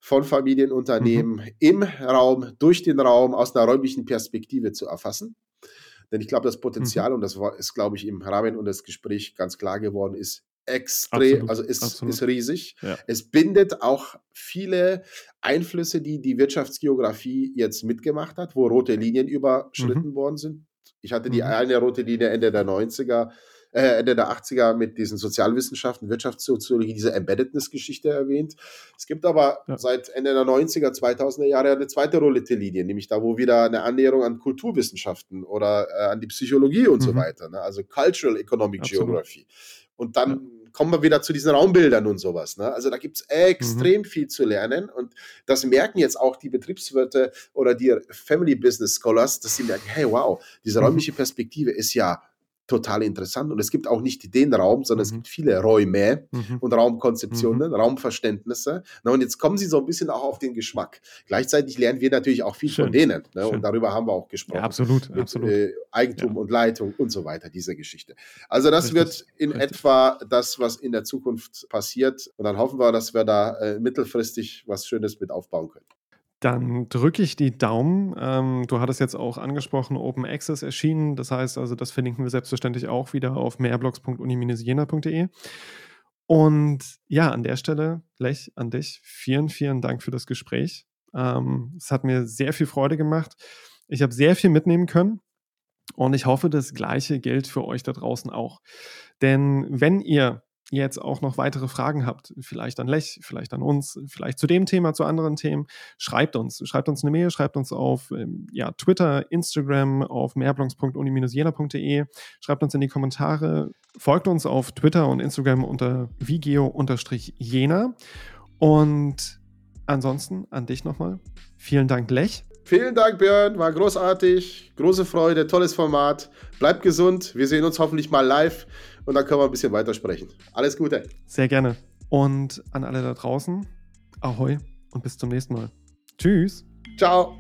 von Familienunternehmen mhm. im Raum, durch den Raum, aus einer räumlichen Perspektive zu erfassen. Denn ich glaube, das Potenzial, mhm. und das ist, glaube ich, im Rahmen unseres Gesprächs ganz klar geworden, ist extrem, absolut, also ist, ist riesig. Ja. Es bindet auch viele Einflüsse, die die Wirtschaftsgeografie jetzt mitgemacht hat, wo rote Linien überschritten mhm. worden sind. Ich hatte die mhm. eine rote Linie Ende der 90er, äh, Ende der 80er mit diesen Sozialwissenschaften, Wirtschaftssoziologie, diese Embeddedness-Geschichte erwähnt. Es gibt aber ja. seit Ende der 90er, 2000er Jahre eine zweite rote Linie, nämlich da, wo wieder eine Annäherung an Kulturwissenschaften oder äh, an die Psychologie und mhm. so weiter, ne? also Cultural Economic Absolut. Geography. Und dann kommen wir wieder zu diesen Raumbildern und sowas. Ne? Also da gibt es extrem mhm. viel zu lernen und das merken jetzt auch die Betriebswirte oder die Family Business Scholars, dass sie merken, hey, wow, diese mhm. räumliche Perspektive ist ja total interessant. Und es gibt auch nicht den Raum, sondern mhm. es gibt viele Räume mhm. und Raumkonzeptionen, mhm. Raumverständnisse. Na, und jetzt kommen sie so ein bisschen auch auf den Geschmack. Gleichzeitig lernen wir natürlich auch viel Schön. von denen. Ne? Und darüber haben wir auch gesprochen. Ja, absolut. Mit, absolut. Äh, Eigentum ja. und Leitung und so weiter, diese Geschichte. Also das Richtig. wird in Richtig. etwa das, was in der Zukunft passiert. Und dann hoffen wir, dass wir da äh, mittelfristig was Schönes mit aufbauen können. Dann drücke ich die Daumen. Ähm, du hattest jetzt auch angesprochen, Open Access erschienen. Das heißt also, das verlinken wir selbstverständlich auch wieder auf mehrblogs.uni-jena.de. Und ja, an der Stelle, Lech, an dich, vielen, vielen Dank für das Gespräch. Ähm, es hat mir sehr viel Freude gemacht. Ich habe sehr viel mitnehmen können. Und ich hoffe, das Gleiche gilt für euch da draußen auch. Denn wenn ihr jetzt auch noch weitere Fragen habt, vielleicht an Lech, vielleicht an uns, vielleicht zu dem Thema, zu anderen Themen, schreibt uns. Schreibt uns eine Mail, schreibt uns auf ähm, ja, Twitter, Instagram, auf mehrblogs.uni-jena.de, schreibt uns in die Kommentare, folgt uns auf Twitter und Instagram unter vigeo-jena und ansonsten an dich nochmal. Vielen Dank, Lech. Vielen Dank, Björn. War großartig. Große Freude, tolles Format. Bleibt gesund. Wir sehen uns hoffentlich mal live und dann können wir ein bisschen weitersprechen. Alles Gute. Sehr gerne. Und an alle da draußen, ahoi und bis zum nächsten Mal. Tschüss. Ciao.